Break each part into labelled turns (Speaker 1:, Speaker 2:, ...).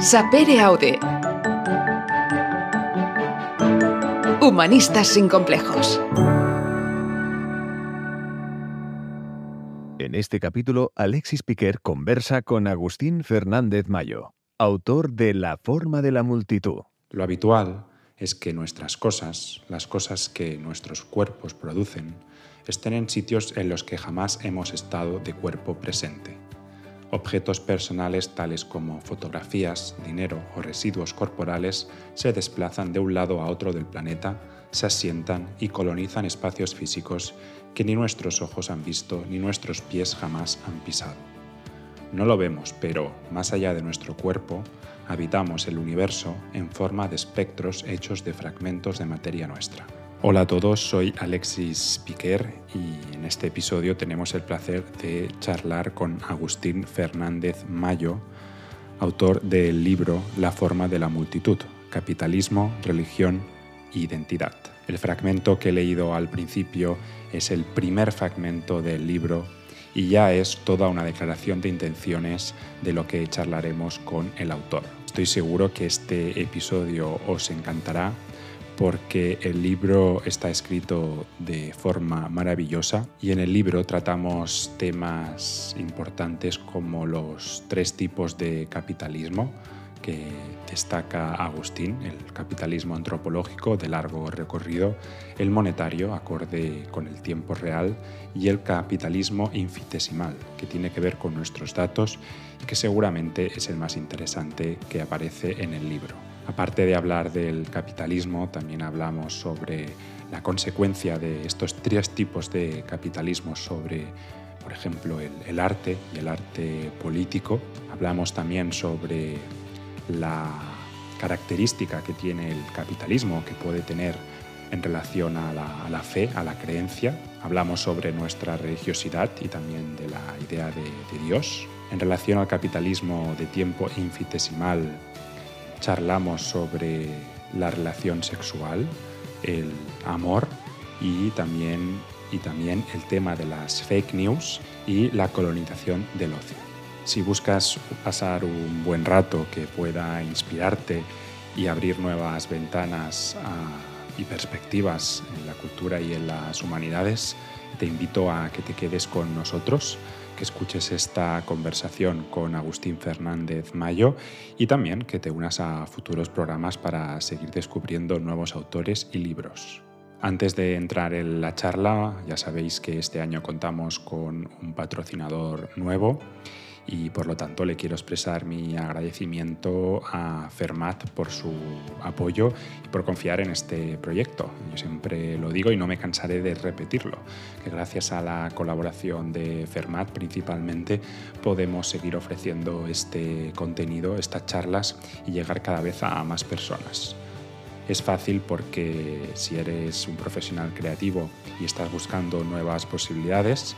Speaker 1: Sapere Aude. Humanistas sin complejos.
Speaker 2: En este capítulo, Alexis Piquer conversa con Agustín Fernández Mayo, autor de La forma de la multitud.
Speaker 3: Lo habitual es que nuestras cosas, las cosas que nuestros cuerpos producen, estén en sitios en los que jamás hemos estado de cuerpo presente. Objetos personales tales como fotografías, dinero o residuos corporales se desplazan de un lado a otro del planeta, se asientan y colonizan espacios físicos que ni nuestros ojos han visto ni nuestros pies jamás han pisado. No lo vemos, pero más allá de nuestro cuerpo, habitamos el universo en forma de espectros hechos de fragmentos de materia nuestra. Hola a todos, soy Alexis Piquer y en este episodio tenemos el placer de charlar con Agustín Fernández Mayo, autor del libro La forma de la multitud, capitalismo, religión e identidad. El fragmento que he leído al principio es el primer fragmento del libro y ya es toda una declaración de intenciones de lo que charlaremos con el autor. Estoy seguro que este episodio os encantará porque el libro está escrito de forma maravillosa y en el libro tratamos temas importantes como los tres tipos de capitalismo que destaca Agustín, el capitalismo antropológico de largo recorrido, el monetario acorde con el tiempo real y el capitalismo infitesimal, que tiene que ver con nuestros datos y que seguramente es el más interesante que aparece en el libro. Aparte de hablar del capitalismo, también hablamos sobre la consecuencia de estos tres tipos de capitalismo sobre, por ejemplo, el, arte y el arte político. Hablamos también sobre la característica que tiene el capitalismo, que puede tener en relación a la, fe, a la creencia. Hablamos sobre nuestra religiosidad y también de la idea de, de Dios. En relación al capitalismo de tiempo infinitesimal, charlamos sobre la relación sexual, el amor y también, y también el tema de las fake news y la colonización del ocio. Si buscas pasar un buen rato que pueda inspirarte y abrir nuevas ventanas ah, y perspectivas en la cultura y en las humanidades, te invito a que te quedes con nosotros que escuches esta conversación con Agustín Fernández Mayo y también que te unas a futuros programas para seguir descubriendo nuevos autores y libros. Antes de entrar en la charla, ya sabéis que este año contamos con un patrocinador nuevo y por lo tanto le quiero expresar mi agradecimiento a Fermat por su apoyo y por confiar en este proyecto. Yo siempre lo digo y no me cansaré de repetirlo, que gracias a la colaboración de Fermat principalmente podemos seguir ofreciendo este contenido, estas charlas y llegar cada vez a más personas. Es fácil porque si eres un profesional creativo y estás buscando nuevas posibilidades,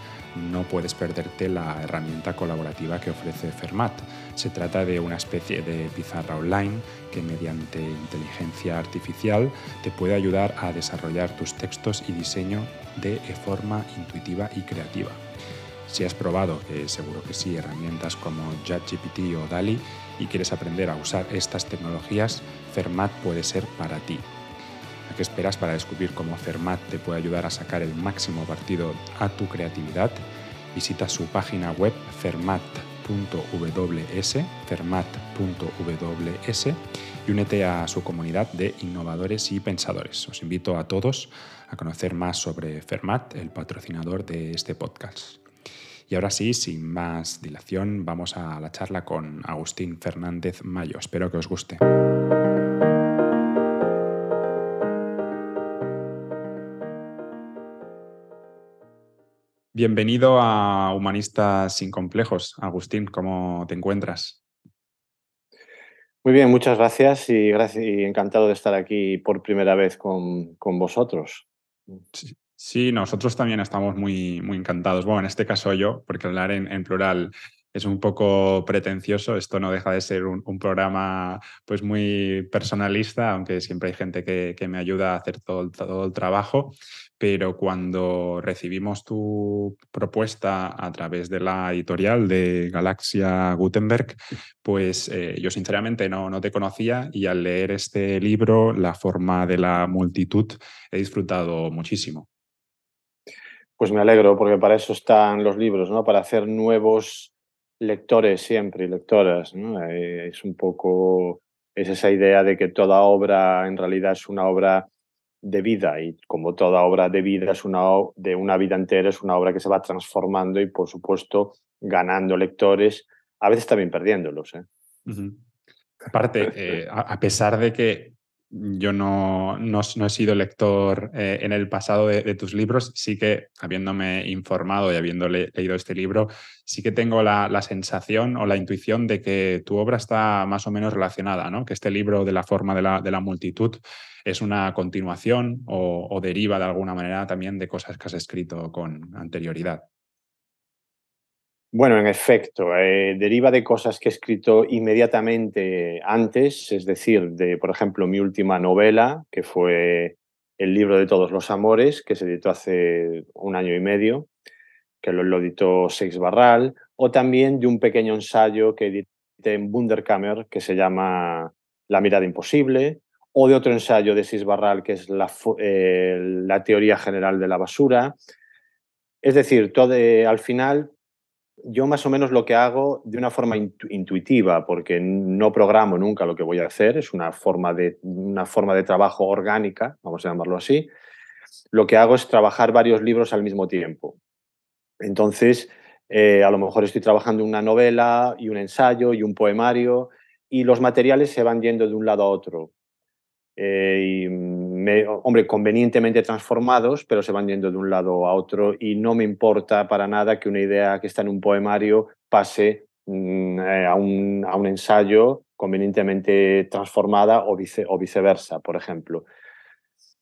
Speaker 3: no puedes perderte la herramienta colaborativa que ofrece Fermat. Se trata de una especie de pizarra online que mediante inteligencia artificial te puede ayudar a desarrollar tus textos y diseño de forma intuitiva y creativa. Si has probado, que seguro que sí, herramientas como ChatGPT o DALI y quieres aprender a usar estas tecnologías, Fermat puede ser para ti. ¿A qué esperas para descubrir cómo Fermat te puede ayudar a sacar el máximo partido a tu creatividad? Visita su página web fermat.ws, fermat.ws y únete a su comunidad de innovadores y pensadores. Os invito a todos a conocer más sobre Fermat, el patrocinador de este podcast. Y ahora sí, sin más dilación, vamos a la charla con Agustín Fernández Mayo. Espero que os guste. Bienvenido a Humanistas sin Complejos. Agustín, ¿cómo te encuentras?
Speaker 4: Muy bien, muchas gracias y, gracias y encantado de estar aquí por primera vez con, vosotros.
Speaker 3: Sí, nosotros también estamos muy, muy encantados. Bueno, en este caso yo, porque hablar en, plural es un poco pretencioso. Esto no deja de ser un, programa pues muy personalista, aunque siempre hay gente que, me ayuda a hacer todo, todo el trabajo. pero cuando recibimos tu propuesta a través de la editorial de Galaxia Gutenberg, pues eh, yo sinceramente no, no te conocía y al leer este libro, La forma de la multitud, he disfrutado muchísimo.
Speaker 4: Pues me alegro, porque para eso están los libros, ¿no? Para hacer nuevos lectores siempre y lectoras. Eh, es un poco, es esa idea de que toda obra en realidad es una obra de vida y como toda obra de vida es una de una vida entera es una obra que se va transformando y por supuesto ganando lectores a veces también perdiéndolos ¿eh?
Speaker 3: aparte eh, a pesar de que yo no, no, he sido lector eh, en el pasado de, tus libros, sí que habiéndome informado y habiendo leído este libro, sí que tengo la, sensación o la intuición de que tu obra está más o menos relacionada, ¿no? que este libro de la forma de la, de la multitud es una continuación o, deriva de alguna manera también de cosas que has escrito con anterioridad.
Speaker 4: Bueno, en efecto, eh, deriva de cosas que he escrito inmediatamente antes, es decir, de, por ejemplo, mi última novela, que fue El libro de todos los amores, que se editó hace un año y medio, que lo, editó Seix Barral, o también de un pequeño ensayo que edité en Wunderkammer, que se llama La mirada imposible, o de otro ensayo de Seix Barral, que es la, eh, la teoría general de la basura. Es decir, todo, al final yo más o menos lo que hago de una forma intuitiva, porque no programo nunca lo que voy a hacer, es una forma, de, una forma de trabajo orgánica, vamos a llamarlo así. Lo que hago es trabajar varios libros al mismo tiempo. Entonces, eh, a lo mejor estoy trabajando una novela y un ensayo y un poemario y los materiales se van yendo de un lado a otro. Eh, y me, hombre, convenientemente transformados, pero se van yendo de un lado a otro y no me importa para nada que una idea que está en un poemario pase mm, eh, a, un, a, un, ensayo convenientemente transformada o, vice, o, viceversa, por ejemplo.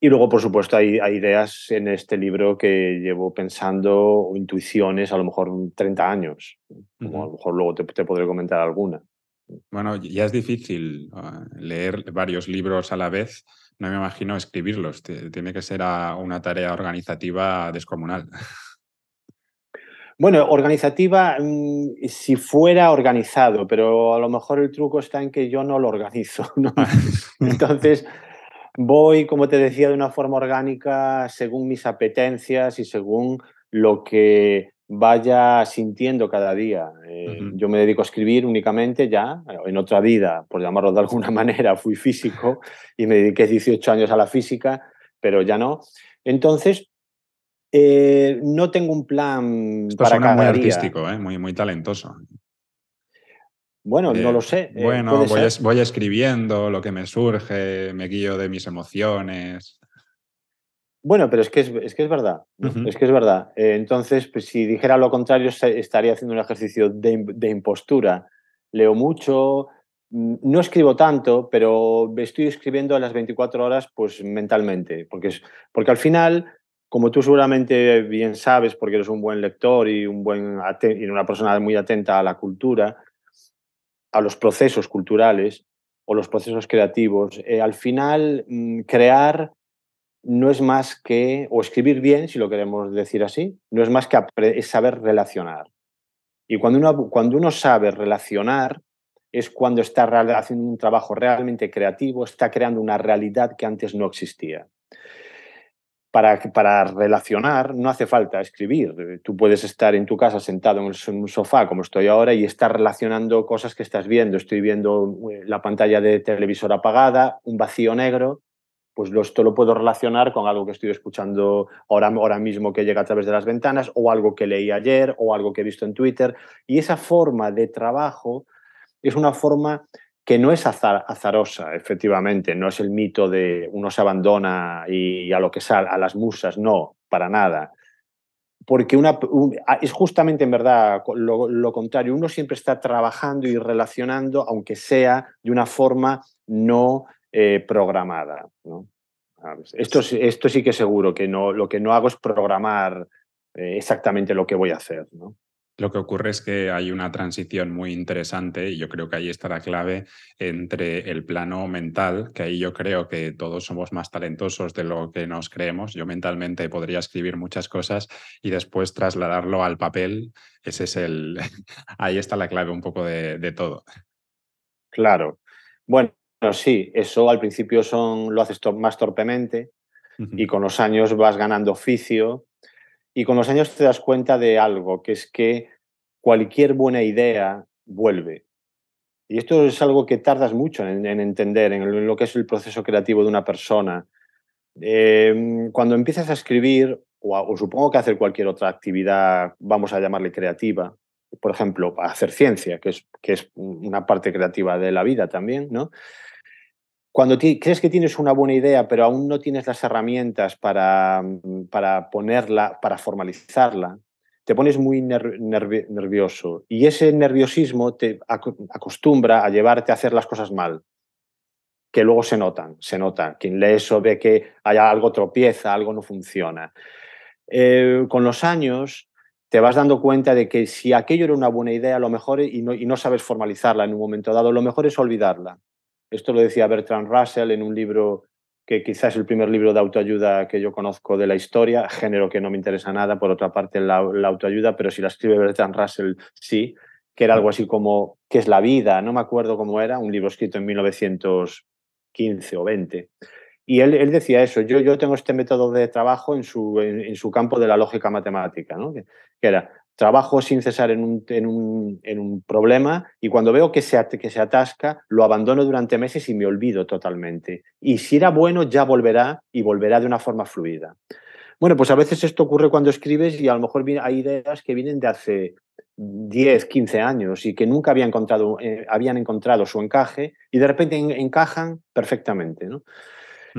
Speaker 4: Y luego, por supuesto, hay, hay, ideas en este libro que llevo pensando, o intuiciones, a lo mejor 30 años, como a lo mejor luego te, te podré comentar alguna.
Speaker 3: Bueno, ya es difícil ah, leer varios libros a la vez. No me imagino escribirlos. Tiene que ser una tarea organizativa descomunal.
Speaker 4: Bueno, organizativa, mm, si fuera organizado, pero a lo mejor el truco está en que yo no lo organizo. Entonces, voy, como te decía, de una forma orgánica según mis apetencias y según lo que vaya sintiendo cada día. Eh, yo me dedico a escribir únicamente ya, en otra vida, por llamarlo de alguna manera, fui físico y me dediqué 18 años a la física, pero ya no. Entonces, eh, no tengo un plan
Speaker 3: para suena muy artístico, ¿eh? muy, muy talentoso.
Speaker 4: Bueno, no lo sé.
Speaker 3: bueno, voy, voy escribiendo lo que me surge, me guío de mis emociones.
Speaker 4: Bueno, pero es que es, que es verdad, es que es verdad. Eh, entonces, pues, si dijera lo contrario, estaría haciendo un ejercicio de, impostura. Leo mucho, mm, no escribo tanto, pero estoy escribiendo a las 24 horas pues mentalmente, porque, es, porque al final, como tú seguramente bien sabes, porque eres un buen lector y, un buen y una persona muy atenta a la cultura, a los procesos culturales o los procesos creativos, eh, al final mm, crear no es más que, o escribir bien, si lo queremos decir así, no es más que es saber relacionar. Y cuando uno, cuando uno sabe relacionar, es cuando está haciendo un trabajo realmente creativo, está creando una realidad que antes no existía. Para, para relacionar no hace falta escribir. Tú puedes estar en tu casa sentado en un sofá, como estoy ahora, y estar relacionando cosas que estás viendo. Estoy viendo eh, la pantalla de televisor apagada, un vacío negro, pues esto lo puedo relacionar con algo que estoy escuchando ahora, ahora mismo que llega a través de las ventanas o algo que leí ayer o algo que he visto en Twitter. Y esa forma de trabajo es una forma que no es azarosa, efectivamente, no es el mito de uno se abandona y a lo que sale, a las musas, no, para nada. Porque una, es justamente en verdad lo contrario, uno siempre está trabajando y relacionando, aunque sea de una forma no eh, programada. ¿no? Esto, esto sí que seguro que no, lo que no hago es programar eh, exactamente lo que voy a hacer. ¿no?
Speaker 3: Lo que ocurre es que hay una transición muy interesante y yo creo que ahí está la clave entre el plano mental, que ahí yo creo que todos somos más talentosos de lo que nos creemos. Yo mentalmente podría escribir muchas cosas y después trasladarlo al papel. Ese es el. ahí está la clave un poco de, todo.
Speaker 4: Claro. Bueno, sí, eso al principio son, lo haces más torpemente y con los años vas ganando oficio y con los años te das cuenta de algo, que es que cualquier buena idea vuelve. Y esto es algo que tardas mucho en, entender, en, lo que es el proceso creativo de una persona. Em, cuando empiezas a escribir, o, supongo que hacer cualquier otra actividad, vamos a llamarle creativa, por ejemplo, hacer ciencia, que es, que es una parte creativa de la vida también, ¿no? Cuando crees que tienes una buena idea, pero aún no tienes las herramientas para, mm, para ponerla, para formalizarla, te pones muy nervioso y ese nerviosismo te acostumbra a llevarte a hacer las cosas mal, que luego se notan, se nota. Quien lee eso ve que hay algo tropieza, algo no funciona. Eh, con los años te vas dando cuenta de que si aquello era una buena idea, lo mejor, y y no sabes formalizarla en un momento dado, lo mejor es olvidarla. Esto lo decía Bertrand Russell en un libro que quizás es el primer libro de autoayuda que yo conozco de la historia, género que no me interesa nada, por otra parte la, autoayuda, pero si la escribe Bertrand Russell, sí, que era algo así como ¿Qué es la vida? No me acuerdo cómo era, un libro escrito en 1915 o 20. Y él, él decía eso, yo, yo tengo este método de trabajo en su, en, su campo de la lógica matemática, ¿no? que, que era trabajo sin cesar en un, en un, en un problema y cuando veo que se, que se atasca, lo abandono durante meses y me olvido totalmente. Y si era bueno, ya volverá y volverá de una forma fluida. Bueno, pues a veces esto ocurre cuando escribes y a lo mejor hay ideas que vienen de hace 10, 15 años y que nunca había encontrado, eh, habían encontrado su encaje y de repente encajan perfectamente. ¿no?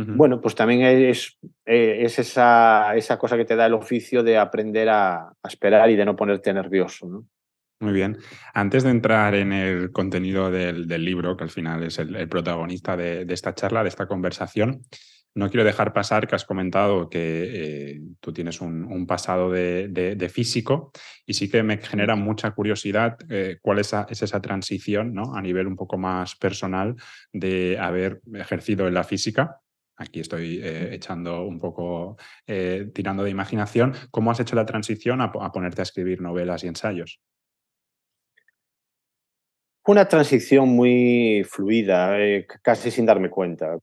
Speaker 4: Bueno, pues también es, eh, es esa, esa, cosa que te da el oficio de aprender a, esperar y de no ponerte nervioso. ¿no?
Speaker 3: Muy bien. Antes de entrar en el contenido del, libro, que al final es el, protagonista de, esta charla, de esta conversación, no quiero dejar pasar que has comentado que eh, tú tienes un, pasado de, físico y sí que me genera mucha curiosidad eh, cuál es, es, esa transición ¿no? a nivel un poco más personal de haber ejercido en la física aquí estoy eh, echando un poco, eh, tirando de imaginación, ¿cómo has hecho la transición a, ponerte a escribir novelas y ensayos?
Speaker 4: Una transición muy fluida, eh, casi sin darme cuenta.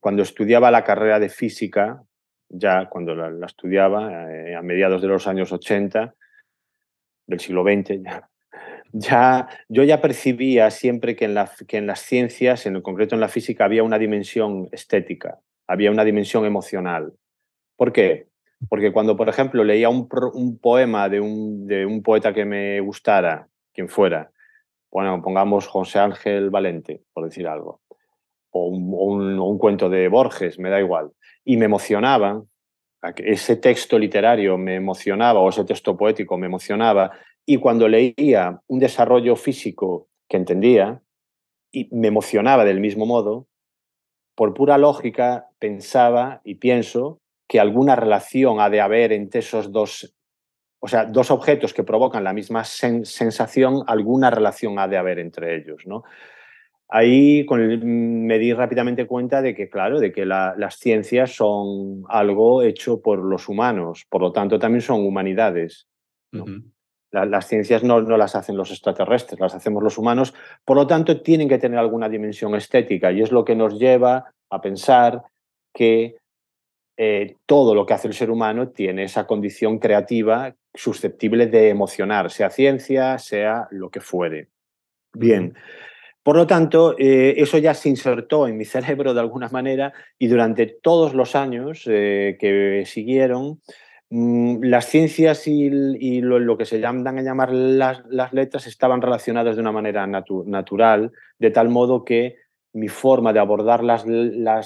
Speaker 4: cuando estudiaba la carrera de física, ya cuando la, estudiaba, a mediados de los años 80 del siglo XX, ya, ya, yo ya percibía siempre que en, la, que en las ciencias, en concreto en la física, había una dimensión estética, había una dimensión emocional. ¿Por qué? Porque cuando, por ejemplo, leía un, poema de un, de un, poeta que me gustara, quien fuera, bueno, pongamos José Ángel Valente, por decir algo, o un, un cuento de Borges, me da igual, y me emocionaba, ese texto literario me emocionaba, o ese texto poético me emocionaba, y cuando leía un desarrollo físico que entendía y me emocionaba del mismo modo, por pura lógica pensaba y pienso que alguna relación ha de haber entre esos dos, o sea, dos objetos que provocan la misma sensación, alguna relación ha de haber entre ellos, ¿no? Ahí me di rápidamente cuenta de que, claro, de que las ciencias son algo hecho por los humanos, por lo tanto también son humanidades las ciencias no, no, las hacen los extraterrestres, las hacemos los humanos, por lo tanto tienen que tener alguna dimensión estética y es lo que nos lleva a pensar que eh, todo lo que hace el ser humano tiene esa condición creativa susceptible de emocionar, sea ciencia, sea lo que fuere. Bien. Por lo tanto, eh, eso ya se insertó en mi cerebro de alguna manera y durante todos los años eh, que siguieron, las ciencias y, lo, que se llaman a llamar las, letras estaban relacionadas de una manera natural, de tal modo que mi forma de abordar las,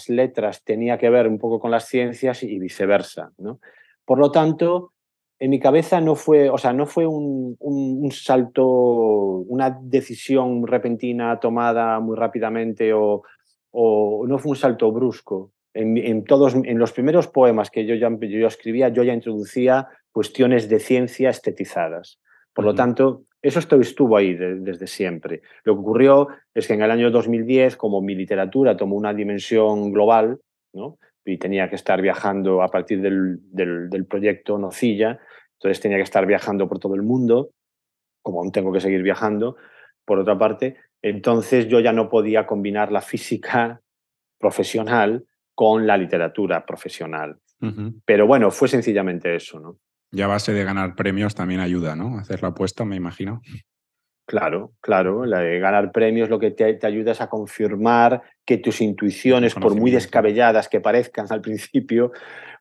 Speaker 4: letras tenía que ver un poco con las ciencias y viceversa. Por lo tanto, en mi cabeza no fue, o sea, no fue un, salto, una decisión repentina tomada muy rápidamente o, o no fue un salto brusco, en, todos, en los primeros poemas que yo, ya, yo escribía, yo ya introducía cuestiones de ciencia estetizadas. Por lo tanto, eso estuvo ahí desde siempre. Lo que ocurrió es que en el año 2010, como mi literatura tomó una dimensión global, ¿no? y tenía que estar viajando a partir del, del, proyecto Nocilla, entonces tenía que estar viajando por todo el mundo, como aún tengo que seguir viajando, por otra parte, entonces yo ya no podía combinar la física profesional con la literatura profesional. Pero bueno, fue sencillamente eso, ¿no?
Speaker 3: Y a base de ganar premios también ayuda, ¿no? Hacer la apuesta, me imagino.
Speaker 4: Claro, claro. La de ganar premios lo que te, te ayuda es a confirmar que tus intuiciones, por muy descabelladas que parezcan al principio,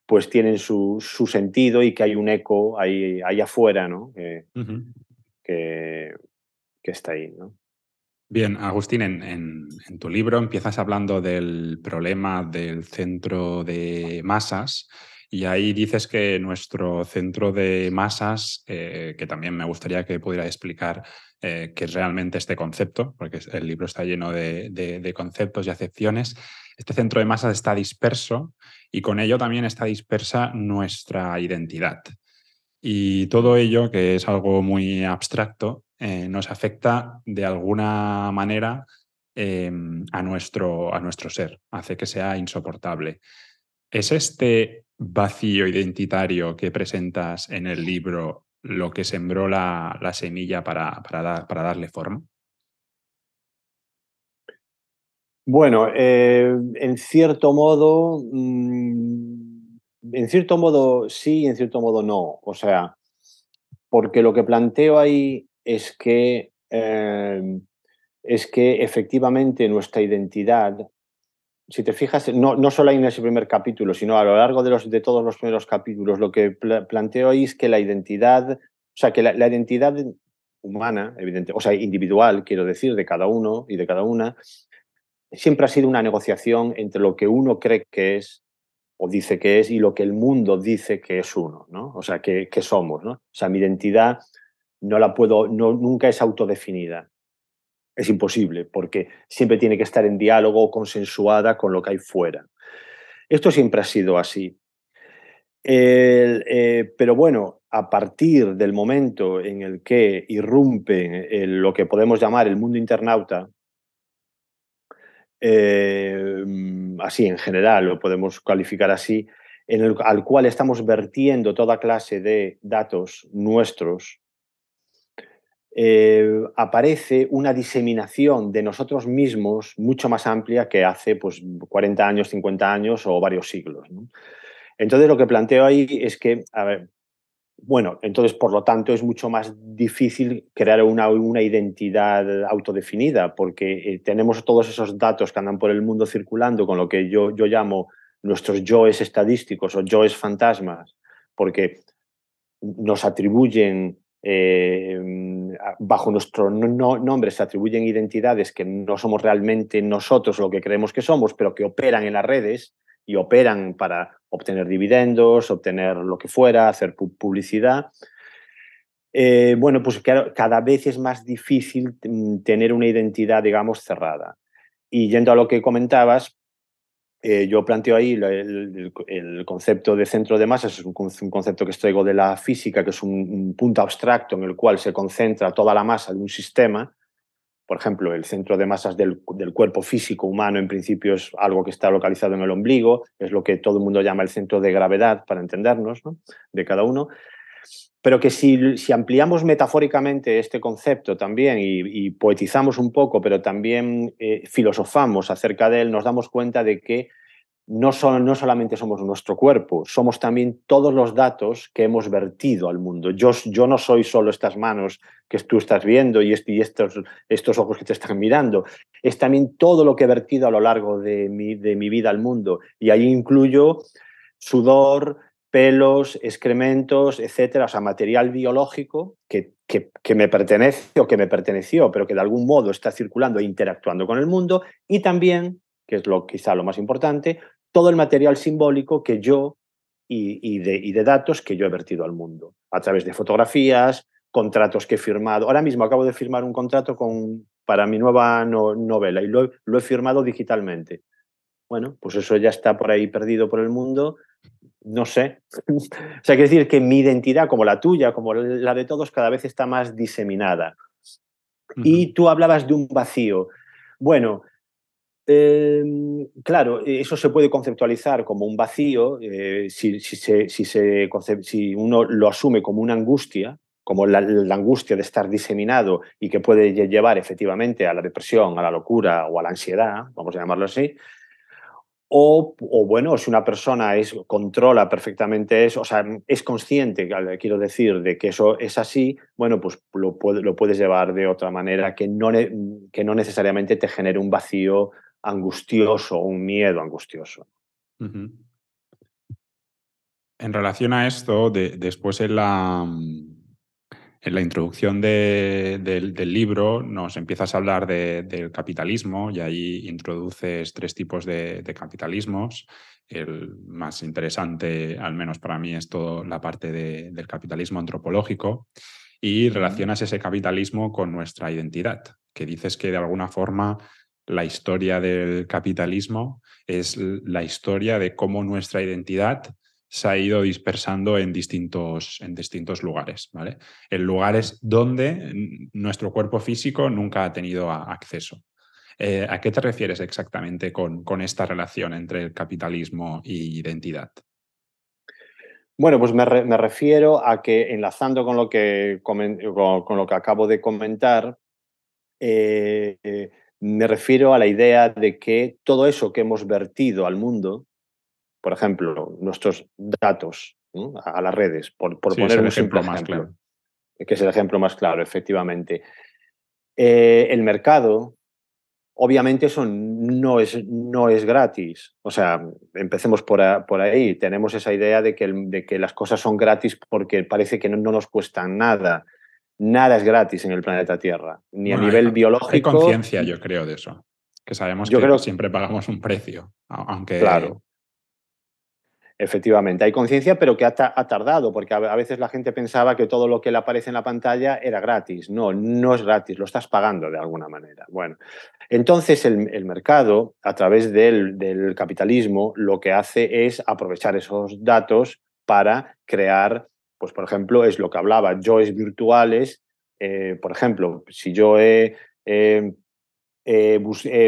Speaker 4: pues tienen su, sentido y que hay un eco ahí, ahí afuera, ¿no? Que, que, está ahí, ¿no?
Speaker 3: Bien, Agustín, en, tu libro empiezas hablando del problema del centro de masas y ahí dices que nuestro centro de masas, eh, que también me gustaría que pudiera explicar eh, qué es realmente este concepto, porque el libro está lleno de, conceptos y acepciones, este centro de masas está disperso y con ello también está dispersa nuestra identidad. Y todo ello, que es algo muy abstracto, eh, nos afecta de alguna manera em, a, nuestro, a nuestro ser, hace que sea insoportable. ¿Es este vacío identitario que presentas en el libro lo que sembró la, semilla para, para, darle forma?
Speaker 4: Bueno, eh, en cierto modo, mm, en cierto modo sí, en cierto modo no. O sea, porque lo que planteo ahí es que, eh, es que efectivamente nuestra identidad si te fijas, no, no solo en ese primer capítulo, sino a lo largo de, los, de todos los primeros capítulos, lo que planteo ahí es que la identidad, o sea, que la, identidad humana, evidente, o sea, individual, quiero decir, de cada uno y de cada una, siempre ha sido una negociación entre lo que uno cree que es o dice que es y lo que el mundo dice que es uno, ¿no? O sea, que, que somos, ¿no? O sea, mi identidad no la puedo, no, nunca es autodefinida es imposible, porque siempre tiene que estar en diálogo, consensuada con lo que hay fuera. Esto siempre ha sido así. Eh, pero bueno, a partir del momento en el que irrumpe lo que podemos llamar el mundo internauta, eh, así en general, lo podemos calificar así, en el, al cual estamos vertiendo toda clase de datos nuestros eh, aparece una diseminación de nosotros mismos mucho más amplia que hace pues, 40 años, 50 años o varios siglos. Entonces lo que planteo ahí es que, a ver, bueno, entonces por lo tanto es mucho más difícil crear una, una identidad autodefinida porque eh, tenemos todos esos datos que andan por el mundo circulando con lo que yo, yo llamo nuestros yoes estadísticos o yoes fantasmas, porque nos atribuyen eh, bajo nuestro nombre se atribuyen identidades que no somos realmente nosotros lo que creemos que somos, pero que operan en las redes y operan para obtener dividendos, obtener lo que fuera, hacer publicidad. Eh, bueno, pues cada vez es más difícil mm, tener una identidad, digamos, cerrada. Y yendo a lo que comentabas, eh, yo planteo ahí el, concepto de centro de masas, es un, concepto que extraigo de la física, que es un, punto abstracto en el cual se concentra toda la masa de un sistema. Por ejemplo, el centro de masas del, cuerpo físico humano en principio es algo que está localizado en el ombligo, es lo que todo el mundo llama el centro de gravedad, para entendernos, de cada uno. Pero que si, si, ampliamos metafóricamente este concepto también y, poetizamos un poco, pero también eh, filosofamos acerca de él, nos damos cuenta de que no, son, no solamente somos nuestro cuerpo, somos también todos los datos que hemos vertido al mundo. Yo, yo no soy solo estas manos que tú estás viendo y, estos, estos ojos que te están mirando, es también todo lo que he vertido a lo largo de mi, de mi vida al mundo. Y ahí incluyo sudor, pelos, excrementos, etcétera, o sea, material biológico que, que, me pertenece o que me perteneció, pero que de algún modo está circulando e interactuando con el mundo, y también, que es lo quizá lo más importante, todo el material simbólico que yo y, de, y de datos que yo he vertido al mundo, a través de fotografías, contratos que he firmado. Ahora mismo acabo de firmar un contrato con, para mi nueva novela y lo, lo he firmado digitalmente. Bueno, pues eso ya está por ahí perdido por el mundo no sé. o sea, quiere decir que mi identidad, como la tuya, como la de todos, cada vez está más diseminada. Y tú hablabas de un vacío. Bueno, em, claro, eso se puede conceptualizar como un vacío eh, si, si, uno lo asume como una angustia, como la, angustia de estar diseminado y que puede llevar efectivamente a la depresión, a la locura o a la ansiedad, vamos a llamarlo así. O, bueno, si una persona es, controla perfectamente eso, o sea, es consciente, quiero decir, de que eso es así, bueno, pues lo, lo puedes llevar de otra manera que no, que no necesariamente te genere un vacío angustioso un miedo angustioso. En
Speaker 3: relación a esto, después en la, en la introducción del, libro nos empiezas a hablar del capitalismo y ahí introduces tres tipos de, capitalismos. El más interesante, al menos para mí, es toda la parte del capitalismo antropológico y relacionas ese capitalismo con nuestra identidad, que dices que de alguna forma la historia del capitalismo es la historia de cómo nuestra identidad se ha ido dispersando en distintos, en distintos lugares, ¿vale? En lugares donde nuestro cuerpo físico nunca ha tenido acceso. Eh, ¿A qué te refieres exactamente con, con, esta relación entre el capitalismo y identidad?
Speaker 4: Bueno, pues me, refiero a que, enlazando con lo que, con, lo que acabo de comentar, eh, eh, me refiero a la idea de que todo eso que hemos vertido al mundo, por ejemplo, nuestros datos a las redes, por, poner un ejemplo más claro. que es el ejemplo más claro, efectivamente. Eh, el mercado, obviamente eso no es, no es gratis. O sea, empecemos por, ahí. Tenemos esa idea de que, de que, las cosas son gratis porque parece que no, nos cuestan nada. Nada es gratis en el planeta Tierra, ni a nivel biológico. Hay
Speaker 3: conciencia, yo creo, de eso. Que sabemos que siempre pagamos un precio, aunque
Speaker 4: claro. Efectivamente, hay conciencia, pero que ha, tardado, porque a, veces la gente pensaba que todo lo que le aparece en la pantalla era gratis. No, no es gratis, lo estás pagando de alguna manera. Bueno, entonces el, mercado, a través del, capitalismo, lo que hace es aprovechar esos datos para crear, pues por ejemplo, es lo que hablaba, joys virtuales. Eh, por ejemplo, si yo he,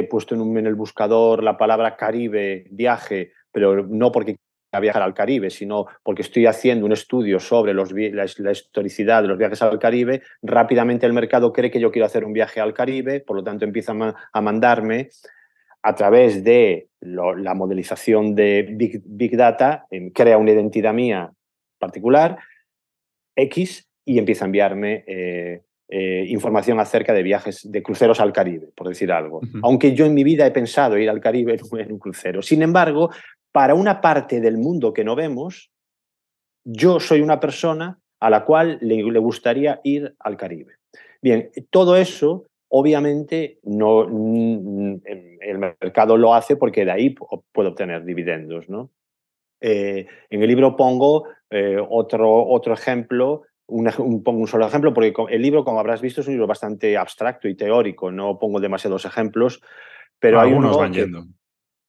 Speaker 4: puesto en, en el buscador la palabra Caribe, viaje, pero no porque a viajar al Caribe, sino porque estoy haciendo un estudio sobre los, la, historicidad de los viajes al Caribe, rápidamente el mercado cree que yo quiero hacer un viaje al Caribe, por lo tanto empieza a, mandarme a través de la modelización de Big, Data, crea una identidad mía particular, X, y empieza a enviarme eh, eh, información acerca de viajes, de cruceros al Caribe, por decir algo. Aunque yo en mi vida he pensado ir al Caribe en un crucero. Sin embargo, para una parte del mundo que no vemos, yo soy una persona a la cual le, gustaría ir al Caribe. Bien, todo eso obviamente no, el mercado lo hace porque de ahí puede obtener dividendos. ¿no? Eh, en el libro pongo eh, otro, otro ejemplo, un, pongo un solo ejemplo, porque el libro, como habrás visto, es un libro bastante abstracto y teórico, no pongo demasiados ejemplos, pero hay
Speaker 3: Algunos van yendo.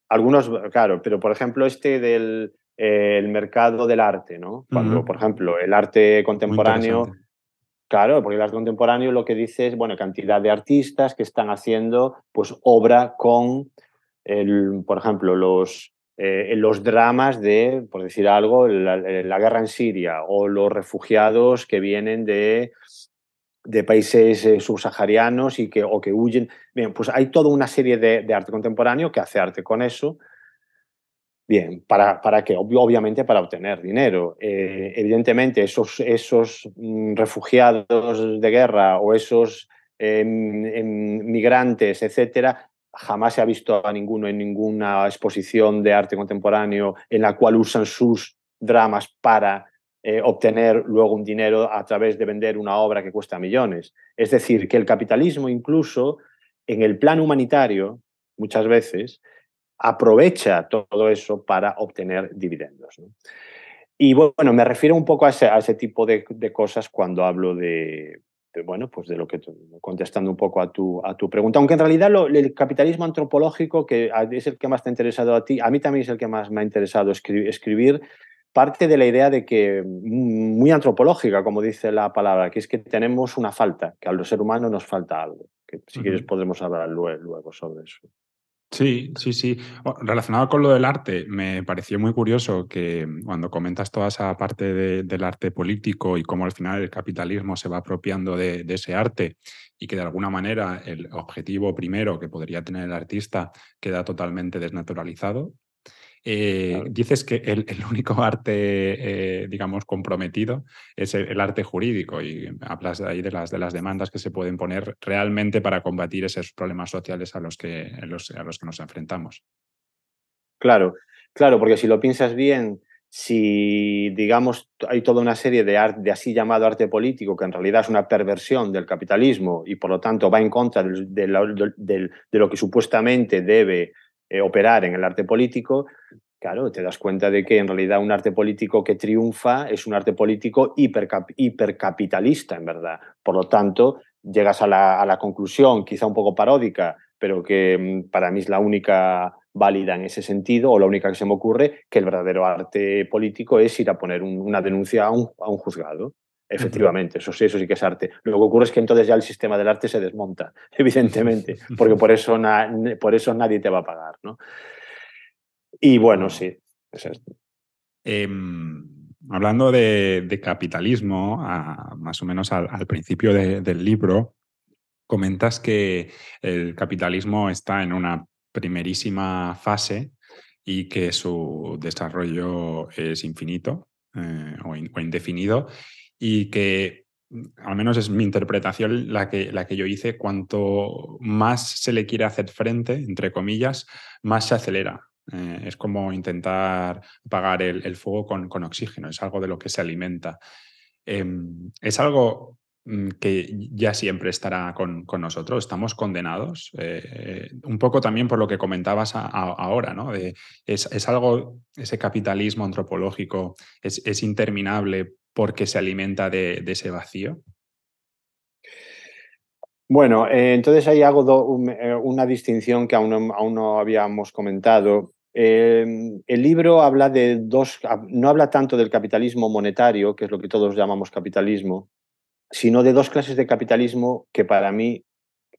Speaker 4: Algunos, claro, pero por ejemplo este del eh, el mercado del arte, ¿no? Cuando, por ejemplo, el arte contemporáneo, claro, porque el arte contemporáneo lo que dice es, bueno, cantidad de artistas que están haciendo pues obra con, el, por ejemplo, los, eh, los dramas de, por decir algo, la, la, guerra en Siria o los refugiados que vienen de de países eh, subsaharianos y que, o que huyen. Bien, pues hay toda una serie de, arte contemporáneo que hace arte con eso. Bien, ¿para, para qué? Obviamente para obtener dinero. Eh, evidentemente, esos, esos mm, refugiados de guerra o esos em, em, migrantes, etcétera, jamás se ha visto a ninguno en ninguna exposición de arte contemporáneo en la cual usan sus dramas para eh, obtener luego un dinero a través de vender una obra que cuesta millones. Es decir, que el capitalismo incluso en el plan humanitario, muchas veces, aprovecha todo eso para obtener dividendos. Y bueno, me refiero un poco a ese, tipo de, cosas cuando hablo de, bueno, pues de lo que contestando un poco a tu, a tu pregunta, aunque en realidad el capitalismo antropológico, que es el que más te ha interesado a ti, a mí también es el que más me ha interesado escribir, parte de la idea de que, mm, muy antropológica, como dice la palabra, que es que tenemos una falta, que al ser humano nos falta algo, que si quieres podremos hablar luego sobre eso.
Speaker 3: Sí, sí, sí. Relacionado con lo del arte, me pareció muy curioso que cuando comentas toda esa parte del arte político y cómo al final el capitalismo se va apropiando de, ese arte y que de alguna manera el objetivo primero que podría tener el artista queda totalmente desnaturalizado, eh, dices que el, único arte, eh, digamos, comprometido es el, arte jurídico y hablas de ahí de las, de las demandas que se pueden poner realmente para combatir esos problemas sociales a los que, a los, que nos enfrentamos.
Speaker 4: Claro, claro, porque si lo piensas bien, si, digamos, hay toda una serie de, arte, de así llamado arte político, que en realidad es una perversión del capitalismo y por lo tanto va en contra de lo que supuestamente debe eh, operar en el arte político, claro, te das cuenta de que en realidad un arte político que triunfa es un arte político hipercapitalista, en verdad. Por lo tanto, llegas a la, conclusión, quizá un poco paródica, pero que mm, para mí es la única válida en ese sentido, o la única que se me ocurre, que el verdadero arte político es ir a poner una denuncia a un, a un juzgado. Efectivamente, eso sí, eso sí que es arte. Lo que ocurre es que entonces ya el sistema del arte se desmonta, evidentemente, porque por eso, por eso nadie te va a pagar. ¿no? Y bueno, sí, es esto.
Speaker 3: Em, hablando de, capitalismo, más o menos al, principio del libro, comentas que el capitalismo está en una primerísima fase y que su desarrollo es infinito eh, o, indefinido y que al menos es mi interpretación la que, la que yo hice, cuanto más se le quiere hacer frente, entre comillas, más se acelera. Eh, es como intentar apagar el, fuego con, oxígeno, es algo de lo que se alimenta. Em, es algo mm, que ya siempre estará con, nosotros, estamos condenados, eh, un poco también por lo que comentabas ahora, ¿no? es, algo, ese capitalismo antropológico es, interminable porque se alimenta de, ese vacío?
Speaker 4: Bueno, eh, entonces ahí hago una distinción que aún no, habíamos comentado. Em, el libro habla de dos, no habla tanto del capitalismo monetario, que es lo que todos llamamos capitalismo, sino de dos clases de capitalismo que para mí,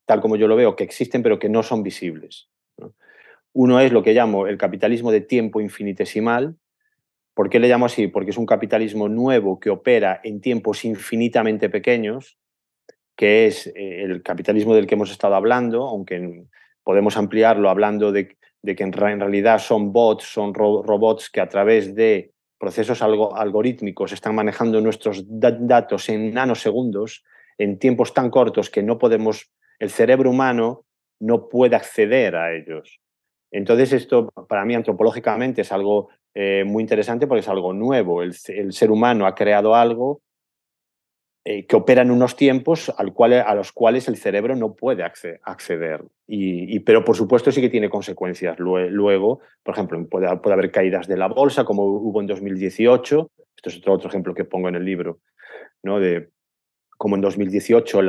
Speaker 4: tal como yo lo veo, que existen pero que no son visibles. Uno es lo que llamo el capitalismo de tiempo infinitesimal, ¿Por qué le llamo así? Porque es un capitalismo nuevo que opera en tiempos infinitamente pequeños, que es eh, el capitalismo del que hemos estado hablando, aunque podemos ampliarlo hablando de, que en realidad son bots, son robots que a través de procesos algorítmicos están manejando nuestros datos en nanosegundos, en tiempos tan cortos que no podemos, el cerebro humano no puede acceder a ellos. Entonces esto para mí antropológicamente es algo eh, muy interesante porque es algo nuevo. El, ser humano ha creado algo eh, que opera en unos tiempos al cual, a los cuales el cerebro no puede acceder. Y, pero por supuesto sí que tiene consecuencias. Luego, por ejemplo, puede, puede, haber caídas de la bolsa como hubo en 2018. Esto es otro, otro ejemplo que pongo en el libro, ¿no? de como en 2018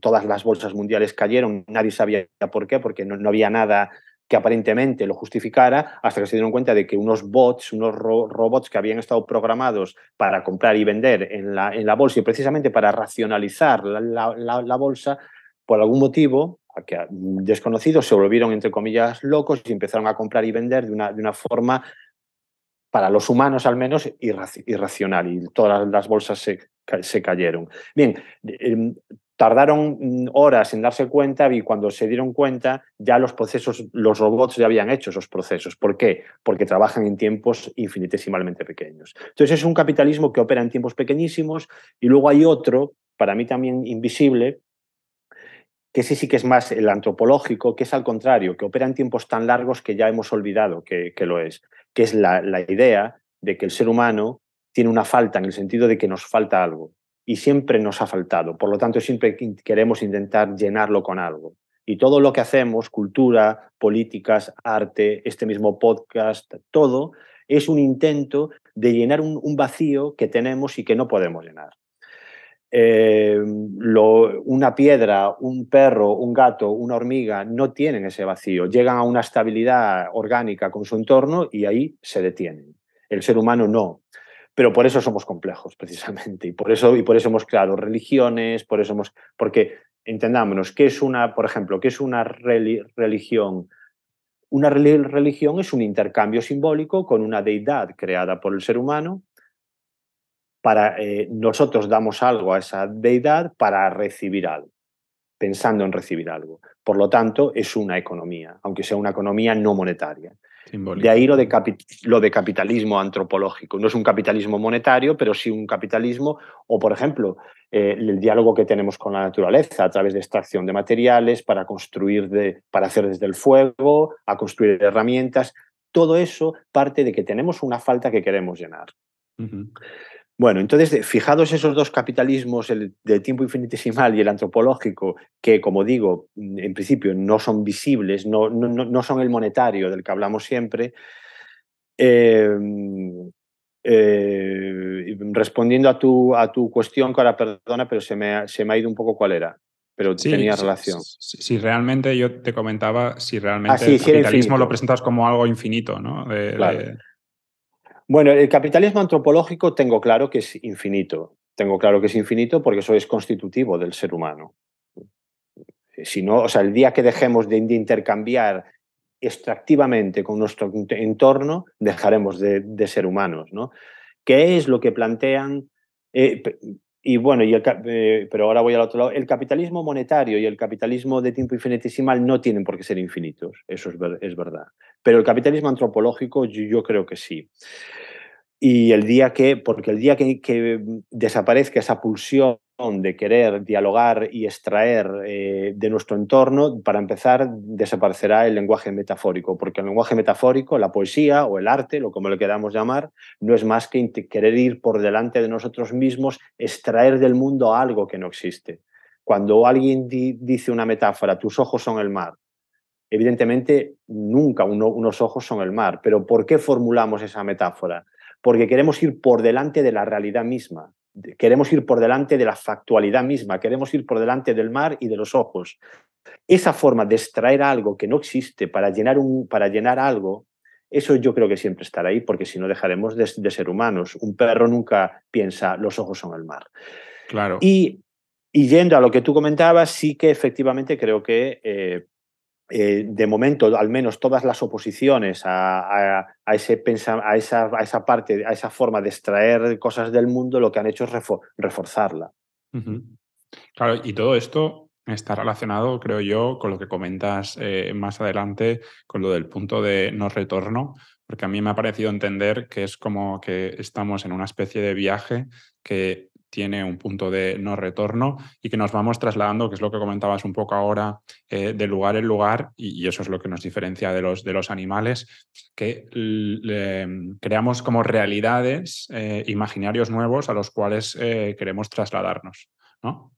Speaker 4: todas las bolsas mundiales cayeron, nadie sabía por qué, porque no, no había nada que aparentemente lo justificara hasta que se dieron cuenta de que unos bots, unos robots que habían estado programados para comprar y vender en la, en la bolsa y precisamente para racionalizar la, la, bolsa, por algún motivo que desconocidos se volvieron, entre comillas, locos y empezaron a comprar y vender de una, de una forma, para los humanos al menos, irracional y todas las bolsas se, se cayeron. Bien, em, tardaron mm, horas en darse cuenta y cuando se dieron cuenta ya los procesos, los robots ya habían hecho esos procesos. ¿Por qué? Porque trabajan en tiempos infinitesimalmente pequeños. Entonces es un capitalismo que opera en tiempos pequeñísimos y luego hay otro, para mí también invisible, que ese sí que es más el antropológico, que es al contrario, que opera en tiempos tan largos que ya hemos olvidado que, lo es, que es la idea de que el ser humano tiene una falta en el sentido de que nos falta algo y siempre nos ha faltado. Por lo tanto, siempre queremos intentar llenarlo con algo. Y todo lo que hacemos, cultura, políticas, arte, este mismo podcast, todo, es un intento de llenar un, vacío que tenemos y que no podemos llenar. eh, una piedra, un perro, un gato, una hormiga no tienen ese vacío, llegan a una estabilidad orgánica con su entorno y ahí se detienen. El ser humano no. Pero por eso somos complejos, precisamente. Y por eso, y por eso hemos creado religiones, por eso hemos. Porque entendámonos, ¿qué es una, por ejemplo, qué es una religión? Una religión es un intercambio simbólico con una deidad creada por el ser humano. Para, eh, nosotros damos algo a esa deidad para recibir algo, pensando en recibir algo. Por lo tanto, es una economía, aunque sea una economía no monetaria. De ahí lo de, lo de capitalismo antropológico. No es un capitalismo monetario, pero sí un capitalismo, o por ejemplo, eh, el diálogo que tenemos con la naturaleza a través de extracción de materiales para construir, de, para hacer desde el fuego, a construir herramientas. Todo eso parte de que tenemos una falta que queremos llenar. Bueno, entonces, fijados esos dos capitalismos, el de tiempo infinitesimal y el antropológico, que, como digo, en principio no son visibles, no, no, son el monetario del que hablamos siempre, em, eh, respondiendo a tu, a tu cuestión, ahora perdona, pero se me, ha, se me ha ido un poco cuál era pero tenía relación.
Speaker 3: Si, realmente yo te comentaba, si realmente ah, el capitalismo lo presentas como algo infinito, ¿no?
Speaker 4: Bueno, el capitalismo antropológico tengo claro que es infinito. Tengo claro que es infinito porque eso es constitutivo del ser humano. Si no, o sea, el día que dejemos de, intercambiar extractivamente con nuestro entorno, dejaremos de, ser humanos, ¿no? ¿Qué es lo que plantean? Eh, y bueno, y eh, pero ahora voy al otro lado. El capitalismo monetario y el capitalismo de tiempo infinitesimal no tienen por qué ser infinitos, eso es, es verdad. Pero el capitalismo antropológico yo, creo que sí. Y el día que, porque el día que, desaparezca esa pulsión de querer dialogar y extraer eh, de nuestro entorno, para empezar, desaparecerá el lenguaje metafórico, porque el lenguaje metafórico, la poesía o el arte, lo como le queramos llamar, no es más que querer ir por delante de nosotros mismos, extraer del mundo algo que no existe. Cuando alguien dice una metáfora, tus ojos son el mar, Evidentemente, nunca unos ojos son el mar, pero ¿por qué formulamos esa metáfora? Porque queremos ir por delante de la realidad misma, queremos ir por delante de la factualidad misma, queremos ir por delante del mar y de los ojos. Esa forma de extraer algo que no existe para llenar, un, para llenar algo, eso yo creo que siempre estará ahí, porque si no dejaremos de, ser humanos. Un perro nunca piensa, los ojos son el mar.
Speaker 3: Claro.
Speaker 4: Y, yendo a lo que tú comentabas, sí que efectivamente creo que eh, eh, de momento, al menos todas las oposiciones a, ese a, esa, a, esa, parte, a esa forma de extraer cosas del mundo, lo que han hecho es reforzarla.
Speaker 3: Claro, y todo esto está relacionado, creo yo, con lo que comentas eh, más adelante, con lo del punto de no retorno, porque a mí me ha parecido entender que es como que estamos en una especie de viaje que tiene un punto de no retorno y que nos vamos trasladando, que es lo que comentabas un poco ahora, eh, de lugar en lugar, y, eso es lo que nos diferencia de los, de los animales, que creamos como realidades, eh, imaginarios nuevos a los cuales eh, queremos trasladarnos. ¿no?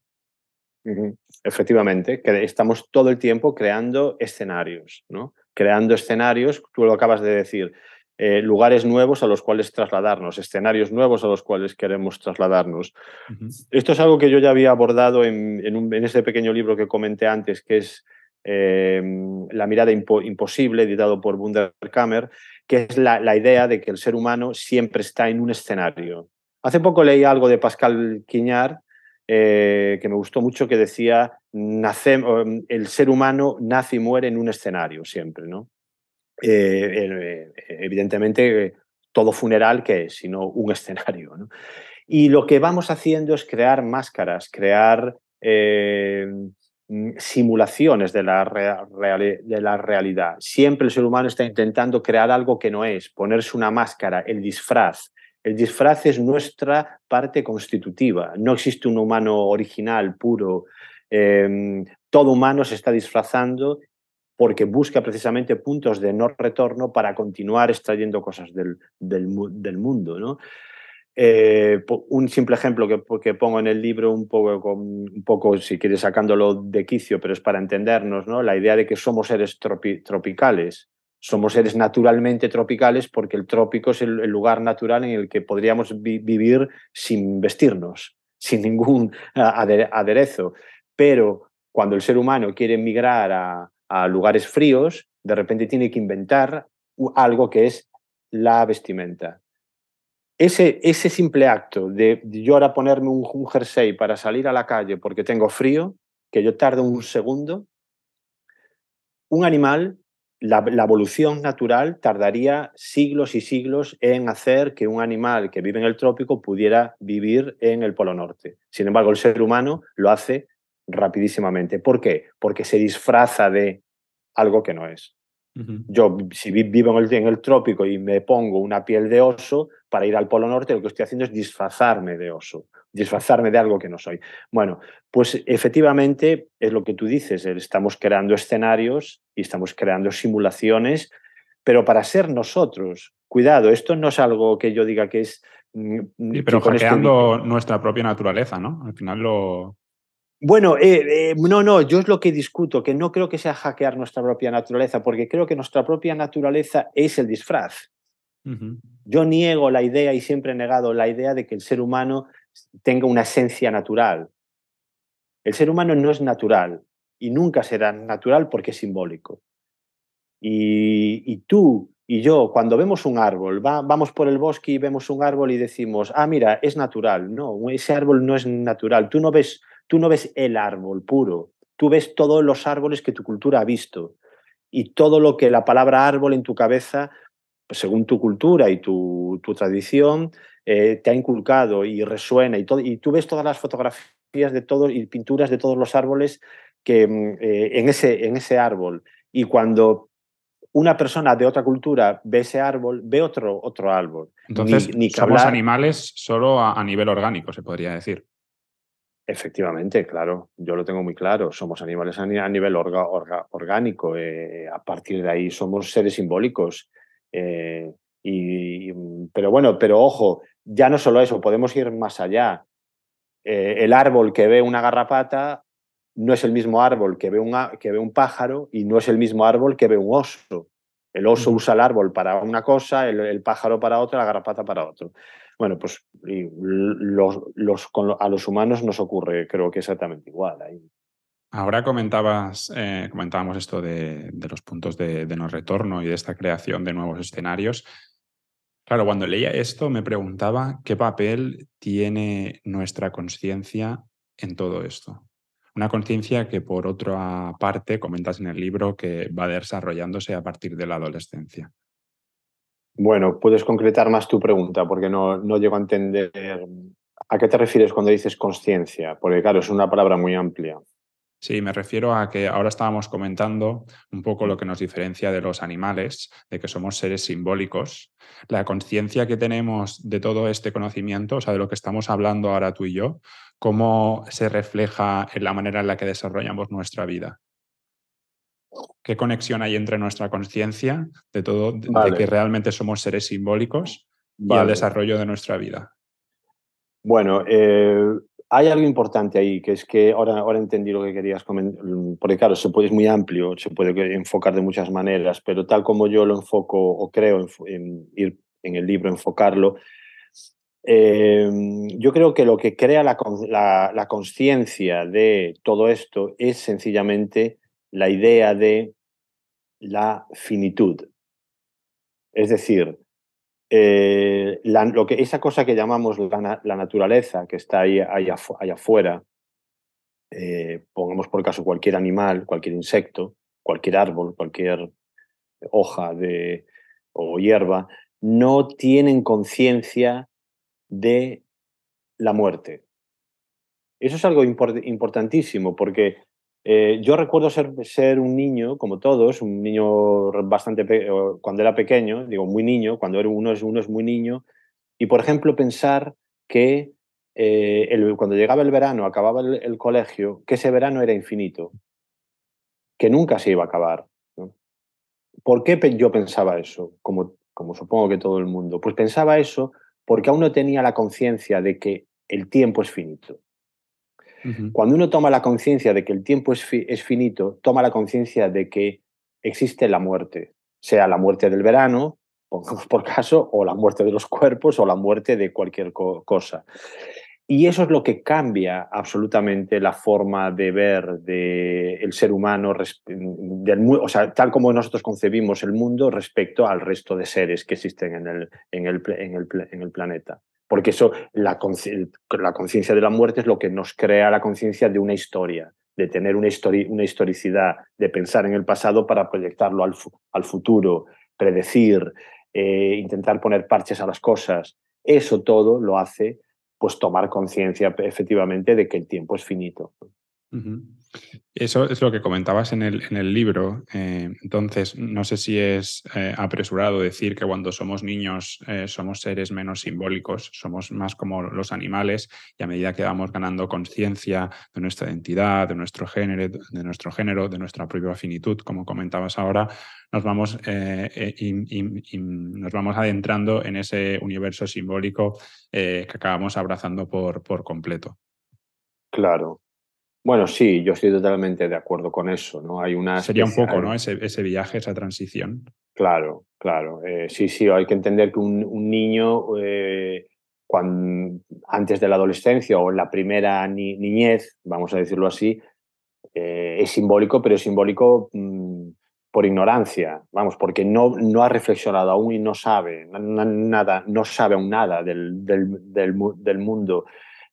Speaker 4: Efectivamente, que estamos todo el tiempo creando escenarios, ¿no? Creando escenarios, tú lo acabas de decir, eh, lugares nuevos a los cuales trasladarnos, escenarios nuevos a los cuales queremos trasladarnos. Esto es algo que yo ya había abordado en, en, ese pequeño libro que comenté antes, que es eh, La mirada imposible, editado por Wunderkammer, que es la, idea de que el ser humano siempre está en un escenario. Hace poco leí algo de Pascal Quiñar, eh, que me gustó mucho, que decía, nace, el ser humano nace y muere en un escenario siempre, ¿no? Eh, evidentemente, todo funeral que es, sino un escenario. Y lo que vamos haciendo es crear máscaras, crear eh, mm, simulaciones de la, de la realidad. Siempre el ser humano está intentando crear algo que no es, ponerse una máscara, el disfraz. El disfraz es nuestra parte constitutiva. No existe un humano original, puro. Em, todo humano se está disfrazando porque busca precisamente puntos de no retorno para continuar extrayendo cosas del, del, mundo. ¿no? Eh, un simple ejemplo que, que, pongo en el libro, un poco, un poco, si quieres, sacándolo de quicio, pero es para entendernos, ¿no? la idea de que somos seres tropicales. Somos seres naturalmente tropicales porque el trópico es el, lugar natural en el que podríamos vivir sin vestirnos. sin ningún aderezo. Pero cuando el ser humano quiere migrar a, a lugares fríos, de repente tiene que inventar algo que es la vestimenta. Ese, ese simple acto de yo ahora ponerme un, jersey para salir a la calle porque tengo frío, que yo tardo un segundo, un animal, la, evolución natural tardaría siglos y siglos en hacer que un animal que vive en el trópico pudiera vivir en el Polo Norte. Sin embargo, el ser humano lo hace rapidísimamente. ¿Por qué? Porque se disfraza de algo que no es. Yo, si vivo en el, en el, trópico y me pongo una piel de oso para ir al Polo Norte, lo que estoy haciendo es disfrazarme de oso, disfrazarme de algo que no soy. Bueno, pues efectivamente es lo que tú dices, estamos creando escenarios y estamos creando simulaciones, pero para ser nosotros, cuidado, esto no es algo que yo diga que es...
Speaker 3: Mm, sí, pero hackeando nuestra propia naturaleza, ¿no? Al final lo,
Speaker 4: bueno, eh, eh, no, no, yo es lo que discuto, que no creo que sea hackear nuestra propia naturaleza, porque creo que nuestra propia naturaleza es el disfraz. Yo niego la idea y siempre he negado la idea de que el ser humano tenga una esencia natural. El ser humano no es natural y nunca será natural porque es simbólico. Y, tú y yo, cuando vemos un árbol, vamos por el bosque y vemos un árbol y decimos, ah, mira, es natural. No, ese árbol no es natural. Tú no ves Tú no ves el árbol puro, tú ves todos los árboles que tu cultura ha visto y todo lo que la palabra árbol en tu cabeza, pues según tu cultura y tu, tradición, eh, te ha inculcado y resuena y, todo, y tú ves todas las fotografías de todos y pinturas de todos los árboles que, mm, eh, en, ese, en ese árbol. Y cuando una persona de otra cultura ve ese árbol, ve otro, otro árbol.
Speaker 3: Entonces, somos animales solo a, nivel orgánico, se podría decir.
Speaker 4: Efectivamente, claro, yo lo tengo muy claro. Somos animales a nivel orgánico. Eh, a partir de ahí somos seres simbólicos. Eh, y, pero bueno, pero ojo, ya no solo eso, podemos ir más allá. Eh, el árbol que ve una garrapata no es el mismo árbol que ve, que ve un pájaro y no es el mismo árbol que ve un oso. El oso usa el árbol para una cosa, el pájaro para otra, la garrapata para otro. Bueno, pues a los humanos nos ocurre, creo que exactamente igual.
Speaker 3: Ahora comentabas, eh, comentábamos esto de, los puntos de, no retorno y de esta creación de nuevos escenarios. Claro, cuando leía esto me preguntaba qué papel tiene nuestra conciencia en todo esto. Una conciencia que por otra parte comentas en el libro que va desarrollándose a partir de la adolescencia.
Speaker 4: Bueno, puedes concretar más tu pregunta porque no, no llego a entender a qué te refieres cuando dices conciencia, porque claro, es una palabra muy amplia.
Speaker 3: Sí, me refiero a que ahora estábamos comentando un poco lo que nos diferencia de los animales, de que somos seres simbólicos. La conciencia que tenemos de todo este conocimiento, o sea, de lo que estamos hablando ahora tú y yo, cómo se refleja en la manera en la que desarrollamos nuestra vida qué conexión hay entre nuestra conciencia de todo, de que realmente somos seres simbólicos y el desarrollo de nuestra vida.
Speaker 4: Bueno, eh, hay algo importante ahí, que es que ahora, ahora entendí lo que querías comentar, porque claro, se puede, es muy amplio, se puede enfocar de muchas maneras, pero tal como yo lo enfoco o creo en, ir en el libro enfocarlo, eh, yo creo que lo que crea la, la, la conciencia de todo esto es sencillamente la idea de la finitud. Es decir, eh, lo que, esa cosa que llamamos la, naturaleza, que está ahí allá, afuera, eh, pongamos por caso cualquier animal, cualquier insecto, cualquier árbol, cualquier hoja de, o hierba, no tienen conciencia de la muerte. Eso es algo importantísimo porque eh, yo recuerdo ser, un niño, como todos, un niño bastante, cuando era pequeño, digo muy niño, cuando uno, es, uno es muy niño, y por ejemplo pensar que eh, cuando llegaba el verano, acababa el, colegio, que ese verano era infinito, que nunca se iba a acabar. ¿Por qué yo pensaba eso? Como, como supongo que todo el mundo. Pues pensaba eso porque aún no tenía la conciencia de que el tiempo es finito. Cuando uno toma la conciencia de que el tiempo es, finito, toma la conciencia de que existe la muerte, sea la muerte del verano, por caso, o la muerte de los cuerpos, o la muerte de cualquier cosa. y eso es lo que cambia absolutamente la forma de ver del ser humano, o sea, tal como nosotros concebimos el mundo respecto al resto de seres que existen en el planeta. Porque eso, la, conciencia de la muerte es lo que nos crea la conciencia de una historia, de tener una, una, historicidad, de pensar en el pasado para proyectarlo al, al futuro, predecir, eh, intentar poner parches a las cosas. Eso todo lo hace pues tomar conciencia efectivamente de que el tiempo es finito.
Speaker 3: Eso es lo que comentabas en el, en el libro. Eh, entonces, no sé si es eh, apresurado decir que cuando somos niños eh, somos seres menos simbólicos, somos más como los animales y a medida que vamos ganando conciencia de nuestra identidad, de nuestro género, de nuestro género, de nuestra propia finitud, como comentabas ahora, nos vamos, nos vamos adentrando en ese universo simbólico que acabamos abrazando por, por completo.
Speaker 4: Claro, bueno, sí, yo estoy totalmente de acuerdo con eso, ¿no? Hay una
Speaker 3: Sería un poco, ¿no? Ese, viaje, esa transición.
Speaker 4: Claro, claro. Eh, sí, sí, hay que entender que un, niño, eh, cuando, antes de la adolescencia o en la primera niñez, vamos a decirlo así, eh, es simbólico, pero es simbólico mm, por ignorancia, vamos, porque no, no ha reflexionado aún y no sabe nada, no sabe aún nada del, del, del mundo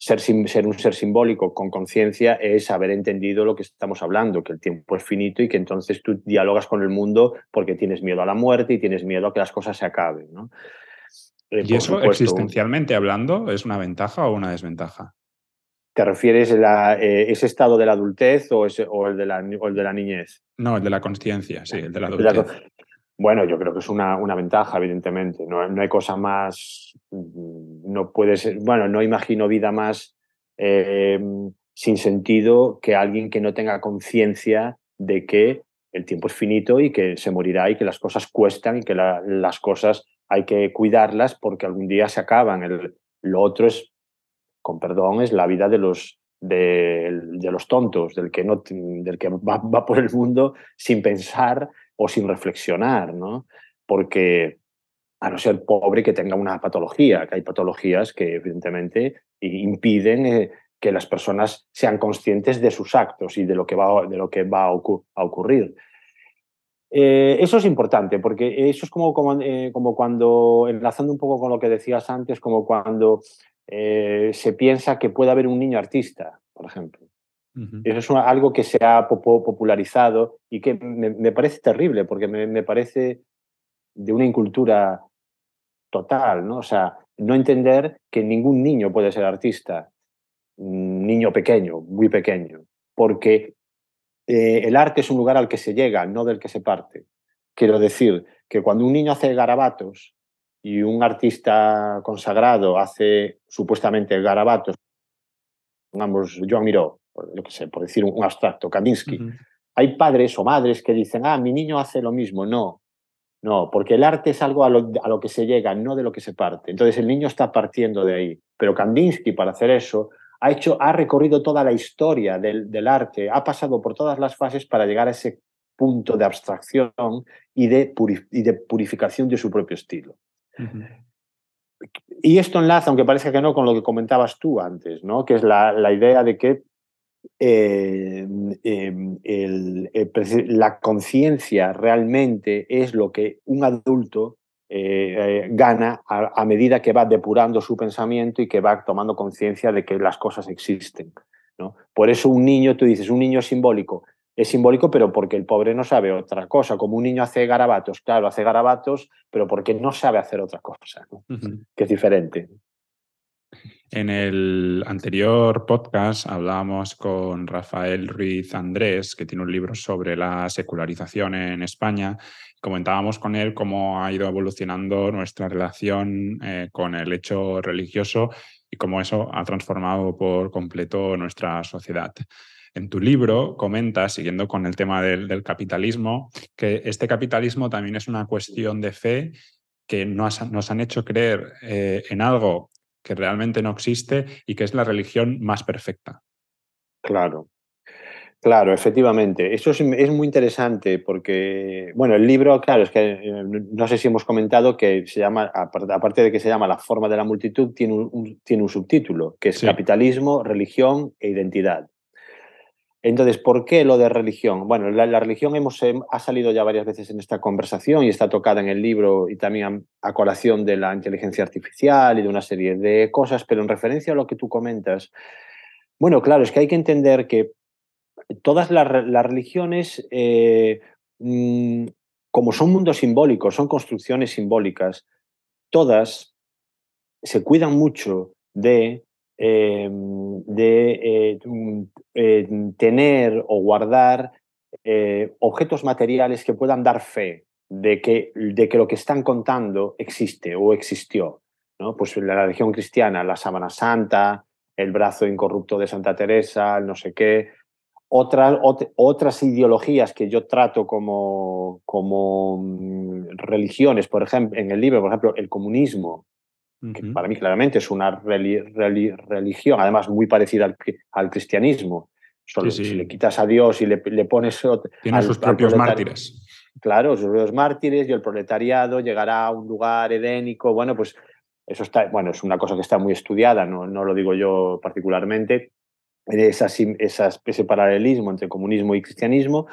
Speaker 4: ser, ser un ser simbólico con conciencia es haber entendido lo que estamos hablando, que el tiempo es finito y que entonces tú dialogas con el mundo porque tienes miedo a la muerte y tienes miedo a que las cosas se acaben. ¿no?
Speaker 3: Eh, ¿Y eso existencialmente hablando es una ventaja o una desventaja?
Speaker 4: ¿Te refieres a eh, ese estado de la adultez o, ese, o, el de la, o el de la niñez?
Speaker 3: No, el de la conciencia, sí, el de la adultez.
Speaker 4: Bueno, yo creo que es una, una ventaja, evidentemente. No, no, hay cosa más. No puede ser. Bueno, no imagino vida más eh, sin sentido que alguien que no tenga conciencia de que el tiempo es finito y que se morirá y que las cosas cuestan y que las cosas hay que cuidarlas porque algún día se acaban. El, lo otro es, con perdón, es la vida de los, de, de los tontos, del que, no, del que va, va por el mundo sin pensar o sin reflexionar, ¿no? Porque a no ser pobre que tenga una patología, que hay patologías que evidentemente impiden eh, que las personas sean conscientes de sus actos y de lo que va, de lo que va a, ocurrir. Eh, eso es importante, porque eso es como, eh, como, cuando, enlazando un poco con lo que decías antes, como cuando se piensa que puede haber un niño artista, por ejemplo. Eso es algo que se ha popularizado y que me, parece terrible porque me, parece de una incultura total, ¿no? O sea, no entender que ningún niño puede ser artista, niño pequeño, muy pequeño, porque eh, el arte es un lugar al que se llega, no del que se parte. Quiero decir que cuando un niño hace garabatos y un artista consagrado hace supuestamente garabatos, pongamos Joan Miró, lo que sé, por decir un, abstracto, Kandinsky. Hay padres o madres que dicen, ah, mi niño hace lo mismo. No, no, porque el arte es algo a lo, que se llega, no de lo que se parte. Entonces el niño está partiendo de ahí. Pero Kandinsky, para hacer eso, ha, hecho, ha recorrido toda la historia del, arte, ha pasado por todas las fases para llegar a ese punto de abstracción y de, y de purificación de su propio estilo. Y esto enlaza, aunque parezca que no, con lo que comentabas tú antes, ¿no? que es la, la idea de que eh, em, la conciencia realmente es lo que un adulto eh, eh, gana a, medida que va depurando su pensamiento y que va tomando conciencia de que las cosas existen. ¿no? Por eso un niño, tú dices, un niño simbólico, es simbólico, pero porque el pobre no sabe otra cosa. Como un niño hace garabatos, claro, hace garabatos, pero porque no sabe hacer otra cosa, que es diferente.
Speaker 3: En el anterior podcast hablábamos con Rafael Ruiz Andrés, que tiene un libro sobre la secularización en España. Comentábamos con él cómo ha ido evolucionando nuestra relación eh, con el hecho religioso y cómo eso ha transformado por completo nuestra sociedad. En tu libro comentas, siguiendo con el tema del, capitalismo, que este capitalismo también es una cuestión de fe que nos, han hecho creer eh, en algo que realmente no existe y que es la religión más perfecta.
Speaker 4: Claro. Claro, efectivamente. Eso es, muy interesante porque, bueno, el libro, claro, es que eh, no sé si hemos comentado que se llama, aparte de que se llama La forma de la multitud, tiene un, tiene un subtítulo, que es Capitalismo, Religión e Identidad. Entonces, ¿por qué lo de religión? Bueno, la, religión hemos, eh, ha salido ya varias veces en esta conversación y está tocada en el libro y también a, colación de la inteligencia artificial y de una serie de cosas, pero en referencia a lo que tú comentas, bueno, claro, es que hay que entender que todas las, religiones, eh, mm, como son mundos simbólicos, son construcciones simbólicas, todas se cuidan mucho de, eh, de eh, tener o guardar objetos materiales que puedan dar fe de que, de que lo que están contando existe o existió. ¿no? Pues la religión cristiana, la sábana santa, el brazo incorrupto de Santa Teresa, el no sé qué, otras, otras ideologías que yo trato como, como mm, religiones, por ejemplo, en el libro, por ejemplo, el comunismo, que para mí claramente es una religión, además muy parecida al, cristianismo. Solo Si le quitas a Dios y le, le pones...
Speaker 3: Tiene sus propios mártires.
Speaker 4: Claro, sus propios mártires y el proletariado llegará a un lugar edénico. Bueno, pues eso está, bueno, es una cosa que está muy estudiada, no, no lo digo yo particularmente, ese paralelismo entre comunismo y cristianismo.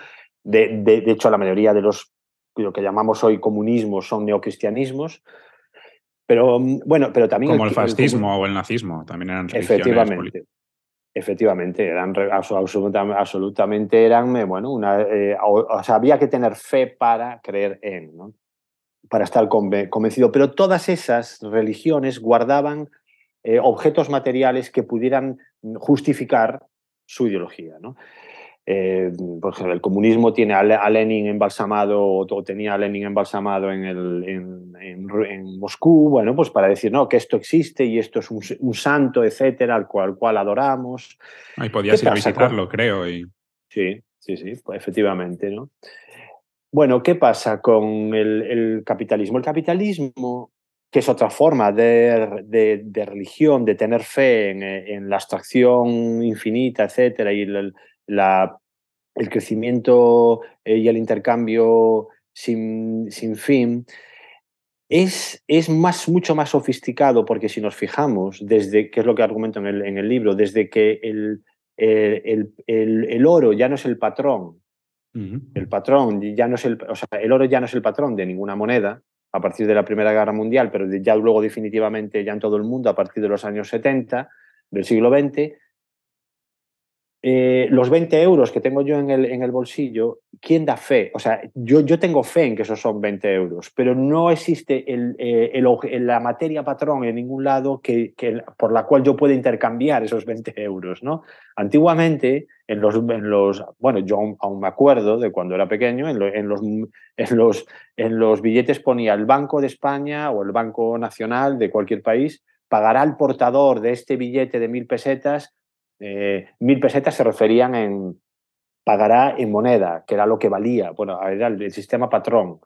Speaker 4: De, de, hecho, la mayoría de los lo que llamamos hoy comunismo son neocristianismos. Pero mm, bueno, pero también.
Speaker 3: Como el, fascismo o el nazismo, también eran
Speaker 4: Efectivamente. Efectivamente, eran absolutamente, eran, eh, bueno, una, eh, o, sea, había que tener fe para creer en, ¿no? para estar convencido. Pero todas esas religiones guardaban eh, objetos materiales que pudieran justificar su ideología. ¿no? Eh, por ejemplo, el comunismo tiene a Lenin embalsamado o tenía a Lenin embalsamado en, el, en, Moscú, bueno, pues para decir no, que esto existe y esto es un, santo, etcétera, al cual, cual adoramos.
Speaker 3: Ahí podías ir a visitarlo, creo. Y...
Speaker 4: Sí, sí, sí, pues efectivamente. ¿no? Bueno, ¿qué pasa con el, el capitalismo? El capitalismo que es otra forma de, religión, de tener fe en, la abstracción infinita, etcétera, y el, el crecimiento eh, y el intercambio sin, sin fin, es, es, más, mucho más sofisticado porque si nos fijamos, desde, que es lo que argumento en el, en el libro, desde que el, el, el, oro ya no es el patrón, el patrón ya no es el, o sea, el oro ya no es el patrón de ninguna moneda, a partir de la Primera Guerra Mundial, pero ya luego definitivamente ya en todo el mundo a partir de los años 70 del siglo XX, eh, los 20 euros que tengo yo en el, en el bolsillo, ¿quién da fe? O sea, yo, yo tengo fe en que esos son 20 euros, pero no existe el, eh, el, la materia patrón en ningún lado que, que, por la cual yo pueda intercambiar esos 20 euros. ¿no? Antiguamente, en los, en los, bueno, yo aún, me acuerdo de cuando era pequeño, en, en, los, en, los, en los billetes ponía el Banco de España o el Banco Nacional de cualquier país, pagará al portador de este billete de mil pesetas eh, mil pesetas se referían en pagará en moneda, que era lo que valía, bueno, era el, sistema patrón.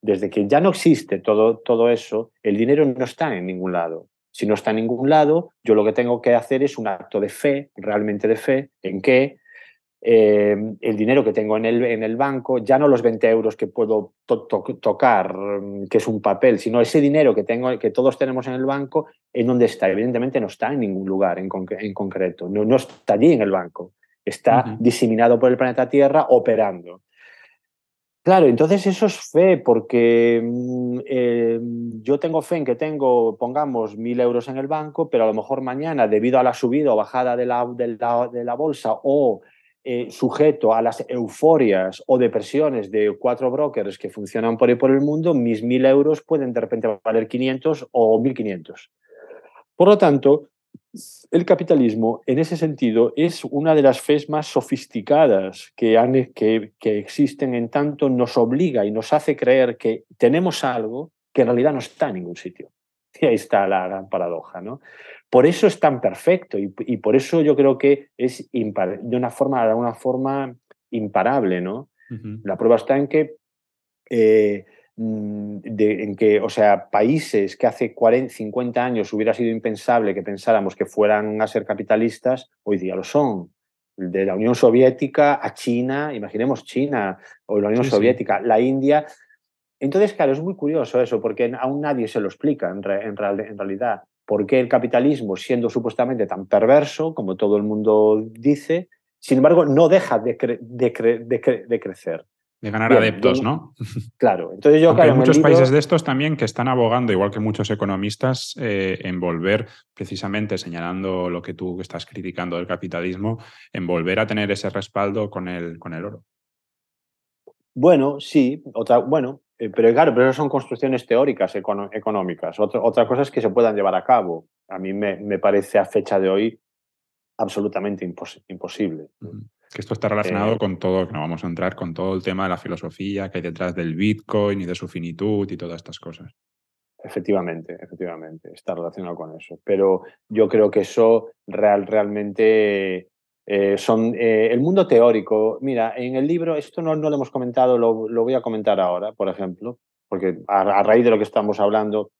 Speaker 4: Desde que ya no existe todo, todo eso, el dinero no está en ningún lado. Si no está en ningún lado, yo lo que tengo que hacer es un acto de fe, realmente de fe, en que Em, el dinero que tengo en el, en el, banco, ya no los 20 euros que puedo tocar, mm, que es un papel, sino ese dinero que, tengo, que todos tenemos en el banco, ¿en dónde está? Evidentemente no está en ningún lugar en, en concreto, no, no, está allí en el banco, está diseminado por el planeta Tierra operando. Claro, entonces eso es fe, porque mm, em, yo tengo fe en que tengo, pongamos, mil euros en el banco, pero a lo mejor mañana, debido a la subida o bajada de la, de la, de la bolsa o eh, sujeto a las euforias o depresiones de cuatro brokers que funcionan por ahí por el mundo, mis mil euros pueden de repente valer 500 o 1500. Por lo tanto, el capitalismo, en ese sentido, es una de las fes más sofisticadas que, han, que, que existen, en tanto nos obliga y nos hace creer que tenemos algo que en realidad no está en ningún sitio. Y ahí está la gran paradoja, ¿no? Por eso es tan perfecto y, por eso yo creo que es de una forma, de una forma imparable, ¿no? La prueba está en que, eh, mm, en que, o sea, países que hace 40, 50 años hubiera sido impensable que pensáramos que fueran a ser capitalistas, hoy día lo son. de la Unión Soviética a China, imaginemos China o la Unión Soviética, la India. Entonces, claro, es muy curioso eso, porque aún nadie se lo explica en, en, realidad. ¿Por qué el capitalismo, siendo supuestamente tan perverso, como todo el mundo dice, sin embargo, no deja de, de crecer?
Speaker 3: De ganar adeptos, ¿no?
Speaker 4: Claro. Entonces yo,
Speaker 3: hay muchos países de estos también que están abogando, igual que muchos economistas, eh, en volver, precisamente señalando lo que tú estás criticando del capitalismo, en volver a tener ese respaldo con el, con el oro.
Speaker 4: Bueno, sí. Otra, bueno, eh, pero claro, pero son construcciones teóricas económicas. Otra, otra cosa es que se puedan llevar a cabo. A mí me, me parece a fecha de hoy absolutamente imposible.
Speaker 3: Que esto está relacionado eh, con todo, que no vamos a entrar con todo el tema de la filosofía que hay detrás del Bitcoin y de su finitud y todas estas cosas.
Speaker 4: Efectivamente, efectivamente, está relacionado con eso. Pero yo creo que eso real, realmente eh, son eh, el mundo teórico. Mira, en el libro, esto no, no lo hemos comentado, lo, lo, voy a comentar ahora, por ejemplo, porque a, raíz de lo que estamos hablando,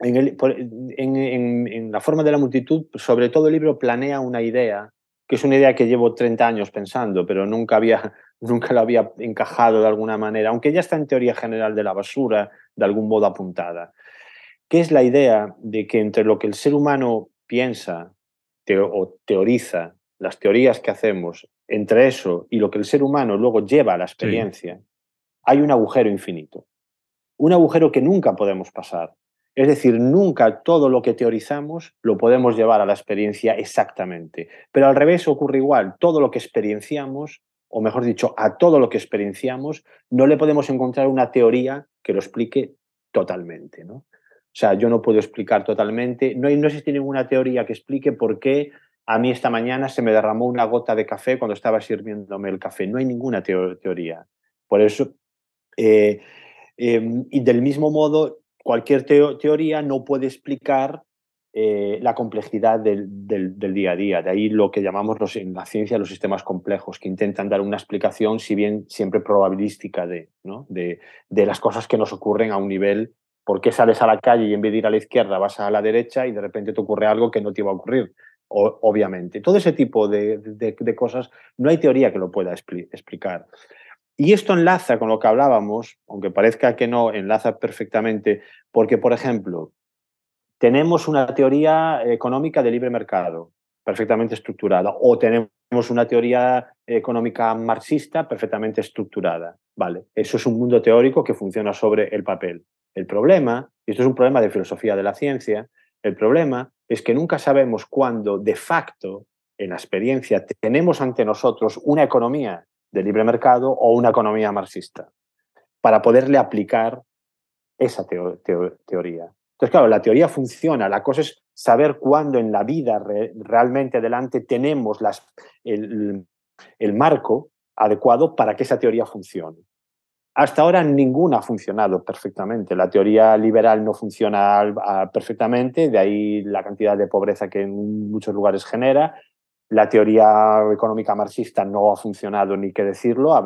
Speaker 4: en, la forma de la multitud, sobre todo el libro planea una idea que es una idea que llevo 30 años pensando, pero nunca, había, nunca la había encajado de alguna manera, aunque ya está en teoría general de la basura, de algún modo apuntada, que es la idea de que entre lo que el ser humano piensa o teoriza, las teorías que hacemos, entre eso y lo que el ser humano luego lleva a la experiencia, hay un agujero infinito. Un agujero que nunca podemos pasar. Es decir, nunca todo lo que teorizamos lo podemos llevar a la experiencia exactamente. Pero al revés ocurre igual. Todo lo que experienciamos, o mejor dicho, a todo lo que experienciamos, no le podemos encontrar una teoría que lo explique totalmente. ¿no? O sea, yo no puedo explicar totalmente, no, no existe ninguna teoría que explique por qué a mí esta mañana se me derramó una gota de café cuando estaba sirviéndome el café. No hay ninguna teoría. Por eso, eh, em, y del mismo modo, cualquier teoría no puede explicar eh, la complejidad del, día a día. De ahí lo que llamamos en la ciencia los sistemas complejos, que intentan dar una explicación, si bien siempre probabilística, de, de, las cosas que nos ocurren a un nivel. ¿Por qué sales a la calle y en vez de ir a la izquierda vas a la derecha y de repente te ocurre algo que no te iba a ocurrir? Obviamente. Todo ese tipo de, cosas no hay teoría que lo pueda explicar. Y esto enlaza con lo que hablábamos, aunque parezca que no, enlaza perfectamente, porque, por ejemplo, tenemos una teoría económica de libre mercado perfectamente estructurada o tenemos una teoría económica marxista perfectamente estructurada. Vale, eso es un mundo teórico que funciona sobre el papel. El problema, y esto es un problema de filosofía de la ciencia, el problema es que nunca sabemos cuándo de facto en la experiencia tenemos ante nosotros una economía de libre mercado o una economía marxista, para poderle aplicar esa teoría. Entonces, claro, la teoría funciona, la cosa es saber cuándo en la vida realmente delante tenemos las, el, marco adecuado para que esa teoría funcione. Hasta ahora ninguna ha funcionado perfectamente. La teoría liberal no funciona perfectamente, de ahí la cantidad de pobreza que en muchos lugares genera. La teoría económica marxista no ha funcionado ni qué decirlo.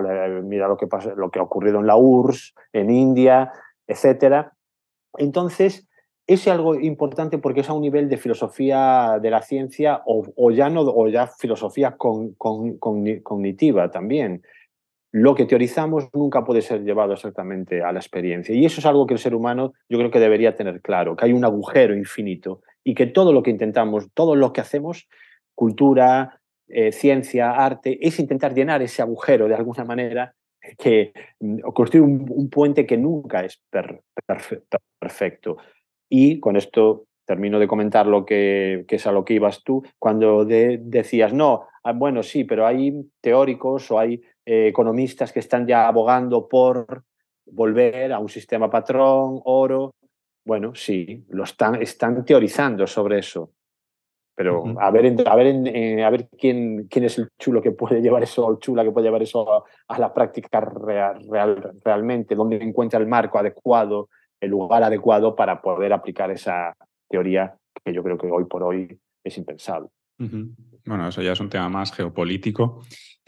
Speaker 4: Mira lo que, lo que ha ocurrido en la URSS, en India, etc. Entonces, es algo importante porque es a un nivel de filosofía de la ciencia o, ya, no, o ya filosofía cognitiva también. Lo que teorizamos nunca puede ser llevado exactamente a la experiencia. Y eso es algo que el ser humano yo creo que debería tener claro, que hay un agujero infinito y que todo lo que intentamos, todo lo que hacemos cultura, eh, ciencia, arte, es intentar llenar ese agujero de alguna manera que mm, construir un, puente que nunca es perfecto. Y con esto termino de comentar lo que, es a lo que ibas tú, cuando decías, no, ah, bueno, sí, pero hay teóricos o hay eh, economistas que están ya abogando por volver a un sistema patrón, oro. Bueno, sí, lo están, están teorizando sobre eso. Pero a ver, a ver, eh, a ver quién, quién es el chulo que puede llevar eso, el chula que puede llevar eso a, la práctica real, realmente, dónde encuentra el marco adecuado, el lugar adecuado para poder aplicar esa teoría que yo creo que hoy por hoy es impensable.
Speaker 3: Bueno, eso ya es un tema más geopolítico.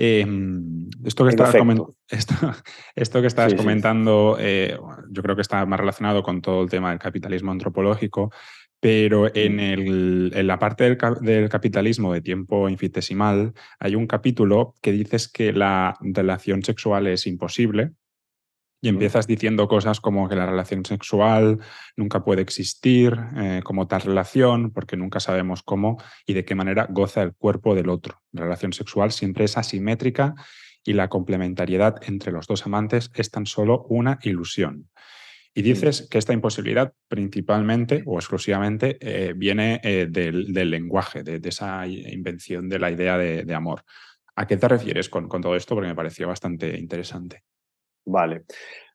Speaker 3: Em, esto, que estabas esto, que estabas comentando, eh, yo creo que está más relacionado con todo el tema del capitalismo antropológico, Pero en, el, en la parte del, del, capitalismo de tiempo infinitesimal hay un capítulo que dices que la relación sexual es imposible y empiezas diciendo cosas como que la relación sexual nunca puede existir eh, como tal relación, porque nunca sabemos cómo y de qué manera goza el cuerpo del otro. La relación sexual siempre es asimétrica y la complementariedad entre los dos amantes es tan solo una ilusión. Y dices que esta imposibilidad principalmente o exclusivamente eh, viene eh, del, lenguaje, de, esa invención de la idea de, amor. ¿A qué te refieres con, con todo esto? Porque me pareció bastante interesante.
Speaker 4: Vale.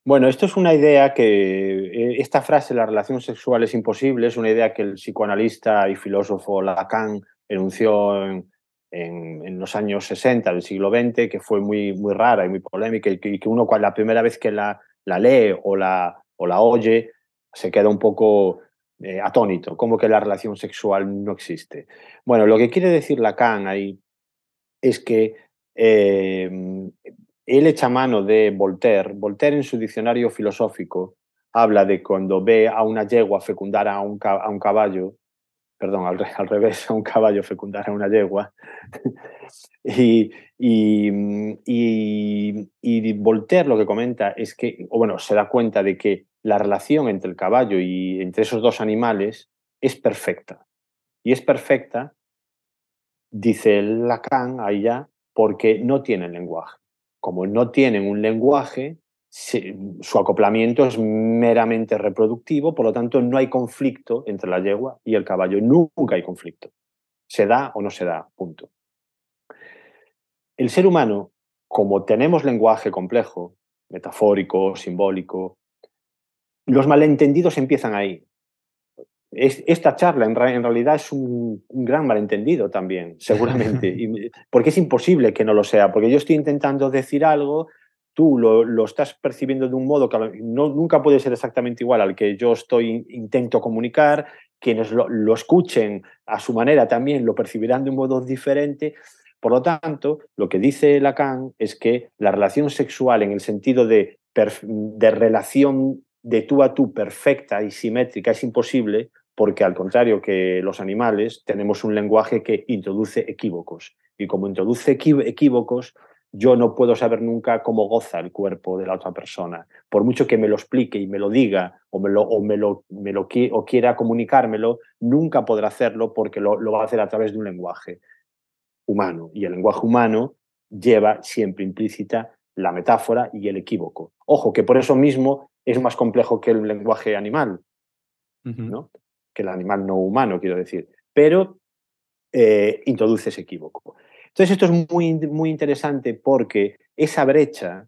Speaker 4: Bueno, esto es una idea que, eh, esta frase, la relación sexual es imposible, es una idea que el psicoanalista y filósofo Lacan enunció en, los años 60 del siglo XX, que fue muy, muy rara y muy polémica, y que, uno la primera vez que la, la lee o la, o la oye se queda un poco eh, atónito, como que la relación sexual no existe. Bueno, lo que quiere decir Lacan ahí es que eh, él echa mano de Voltaire. Voltaire en su diccionario filosófico habla de cuando ve a una yegua fecundar a un, caballo, perdón, al, revés, a un caballo fecundar a una yegua. y, Voltaire lo que comenta es que, o bueno, se da cuenta de que la relación entre el caballo y entre esos dos animales es perfecta. Y es perfecta, dice Lacan ahí ya, porque no tienen lenguaje como no tienen un lenguaje, su acoplamiento es meramente reproductivo, por lo tanto no hay conflicto entre la yegua y el caballo, nunca hay conflicto. Se da o no se da, punto. El ser humano, como tenemos lenguaje complejo, metafórico, simbólico, los malentendidos empiezan ahí esta charla en, realidad es un, gran malentendido también, seguramente, porque es imposible que no lo sea, porque yo estoy intentando decir algo, tú lo, estás percibiendo de un modo que no, nunca puede ser exactamente igual al que yo estoy intento comunicar, quienes lo, escuchen a su manera también lo percibirán de un modo diferente. Por lo tanto, lo que dice Lacan es que la relación sexual en el sentido de, de relación de tú a tú perfecta y simétrica es imposible porque al contrario que los animales tenemos un lenguaje que introduce equívocos y como introduce equívocos yo no puedo saber nunca cómo goza el cuerpo de la otra persona. Por mucho que me lo explique y me lo diga o, me lo, o me lo, me lo o quiera comunicármelo, nunca podrá hacerlo porque lo, lo va a hacer a través de un lenguaje humano. Y el lenguaje humano lleva siempre implícita la metáfora y el equívoco. Ojo, que por eso mismo es más complejo que el lenguaje animal, ¿no? Que el animal no humano, quiero decir, pero eh, introduce ese equívoco. Entonces esto es muy, muy interesante porque esa brecha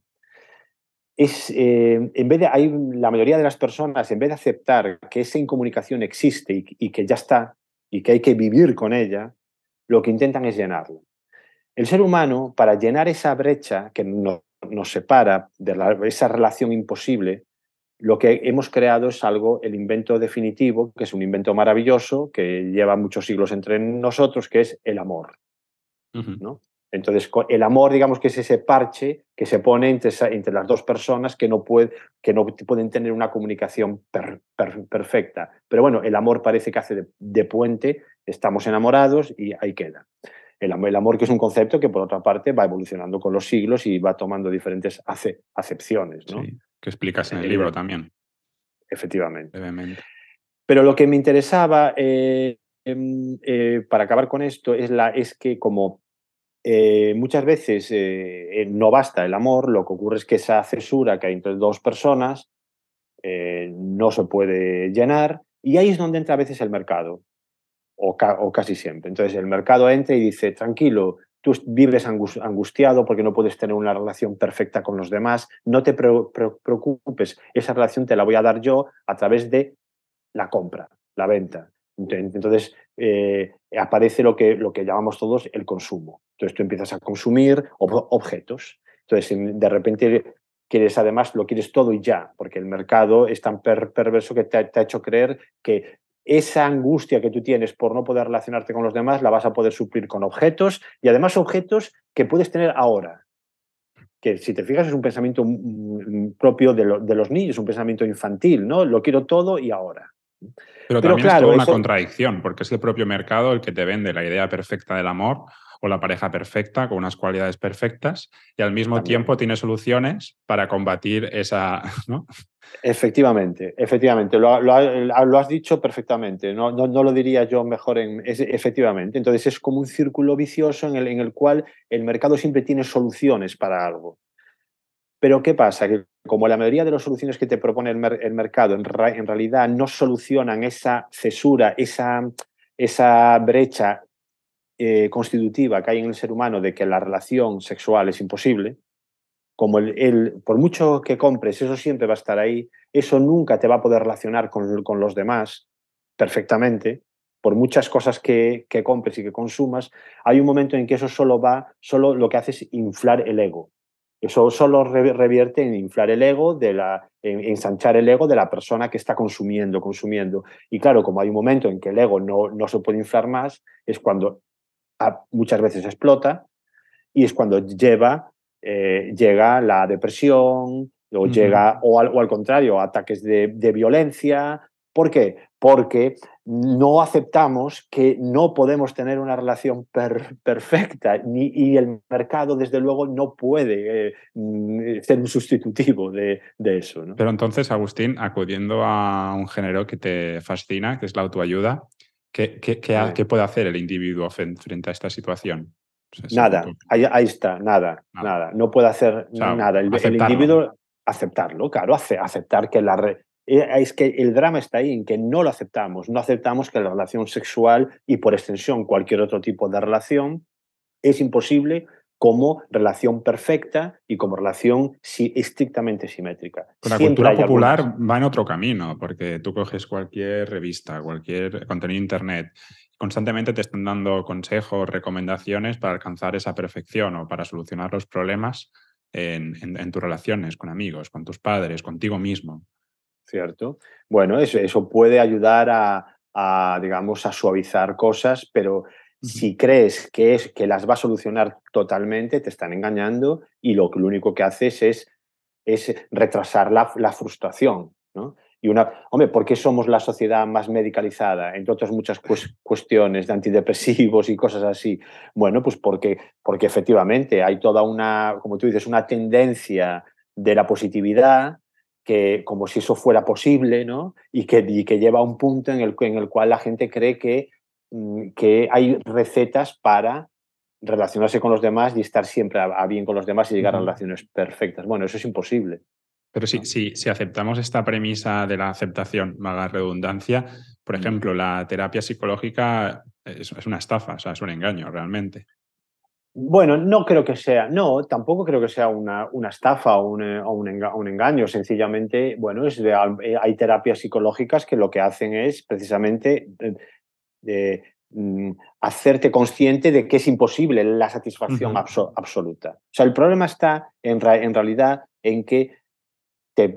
Speaker 4: es, eh, en vez de, hay la mayoría de las personas, en vez de aceptar que esa incomunicación existe y, que ya está y que hay que vivir con ella, lo que intentan es llenarla. El ser humano, para llenar esa brecha que nos, nos separa de esa relación imposible, lo que hemos creado es algo, el invento definitivo, que es un invento maravilloso, que lleva muchos siglos entre nosotros, que es el amor. ¿no? Entonces, el amor, digamos que es ese parche que se pone entre, entre las dos personas que no, puede, que no pueden tener una comunicación perfecta. Pero bueno, el amor parece que hace de, puente, estamos enamorados y ahí queda. El, el, amor que es un concepto que por otra parte va evolucionando con los siglos y va tomando diferentes acepciones. ¿no?
Speaker 3: Que explicas en el libro también.
Speaker 4: Efectivamente. Pero lo que me interesaba, eh, em, eh, para acabar con esto, es, la, es que como eh, muchas veces no basta el amor, lo que ocurre es que esa cesura que hay entre dos personas no se puede llenar y ahí es donde entra a veces el mercado, o, o casi siempre. Entonces el mercado entra y dice, tranquilo, tú vives angustiado porque no puedes tener una relación perfecta con los demás, no te preocupes, esa relación te la voy a dar yo a través de la compra, la venta. Entonces eh, aparece lo que, lo que llamamos todos el consumo. Entonces tú empiezas a consumir objetos. Entonces de repente quieres además, lo quieres todo y ya, porque el mercado es tan perverso que te ha hecho creer que esa angustia que tú tienes por no poder relacionarte con los demás la vas a poder suplir con objetos y además objetos que puedes tener ahora. Que si te fijas es un pensamiento propio de, los niños, un pensamiento infantil, ¿no? Lo quiero todo y ahora.
Speaker 3: Pero, también es toda una contradicción, porque es el propio mercado el que te vende la idea perfecta del amor o la pareja perfecta con unas cualidades perfectas y al mismo tiempo tiene soluciones para combatir esa... ¿no?
Speaker 4: Efectivamente, efectivamente, lo, has dicho perfectamente, no, no, lo diría yo mejor en, efectivamente. Entonces es como un círculo vicioso en el, en el cual el mercado siempre tiene soluciones para algo. Pero ¿qué pasa? Que como la mayoría de las soluciones que te propone el, mercado en, en, realidad no solucionan esa cesura, esa, esa brecha eh, constitutiva que hay en el ser humano de que la relación sexual es imposible, como el, por mucho que compres, eso siempre va a estar ahí, eso nunca te va a poder relacionar con, con los demás perfectamente, por muchas cosas que, que, compres y que consumas, hay un momento en que eso solo va, solo lo que hace es inflar el ego. Eso solo revierte en inflar el ego, de la, en ensanchar el ego de la persona que está consumiendo, consumiendo. Y claro, como hay un momento en que el ego no, no se puede inflar más, es cuando muchas veces explota y es cuando lleva, eh, llega la depresión o, llega, o al, o al, contrario, ataques de, de violencia. ¿Por qué? Porque no aceptamos que no podemos tener una relación perfecta ni, y el mercado, desde luego, no puede eh, ser un sustitutivo de, de eso. ¿no?
Speaker 3: Pero entonces, Agustín, acudiendo a un género que te fascina, que es la autoayuda, ¿Qué, qué, puede hacer el individuo frente a esta situación?
Speaker 4: nada, ahí, está, nada, nada, No puede hacer nada. El, individuo aceptarlo, claro, aceptar que la... Eh, es que el drama está ahí, en que no lo aceptamos. No aceptamos que la relación sexual y por extensión cualquier otro tipo de relación es imposible como relación perfecta y como relación estrictamente simétrica.
Speaker 3: la cultura popular va en otro camino, porque tú coges cualquier revista, cualquier contenido de internet, constantemente te están dando consejos, recomendaciones para alcanzar esa perfección o para solucionar los problemas en, tus relaciones con amigos, con tus padres, contigo mismo.
Speaker 4: Cierto. Bueno, eso, eso puede ayudar a, a, digamos, a suavizar cosas, pero si crees que, es, que las va a solucionar totalmente, te están engañando y lo, lo único que haces es, es retrasar la, frustración. ¿no? Y una, hombre, ¿por qué somos la sociedad más medicalizada? Entre otras muchas cuestiones de antidepresivos y cosas así. Bueno, pues porque, porque efectivamente hay toda una, como tú dices, una tendencia de la positividad que como si eso fuera posible, ¿no? Y que, y que lleva a un punto en el, en el cual la gente cree que que hay recetas para relacionarse con los demás y estar siempre a, bien con los demás y llegar a relaciones perfectas. Bueno, eso es imposible.
Speaker 3: Pero sí, si aceptamos esta premisa de la aceptación, vaga redundancia, por ejemplo, la terapia psicológica es, una estafa, o sea, es un engaño realmente.
Speaker 4: Bueno, no creo que sea, no, tampoco creo que sea una, una estafa o un, eh, un, engaño. Sencillamente, bueno, es hay terapias psicológicas que lo que hacen es precisamente eh, de mm, hacerte consciente de que es imposible la satisfacción absoluta. O sea, el problema está en, en realidad en que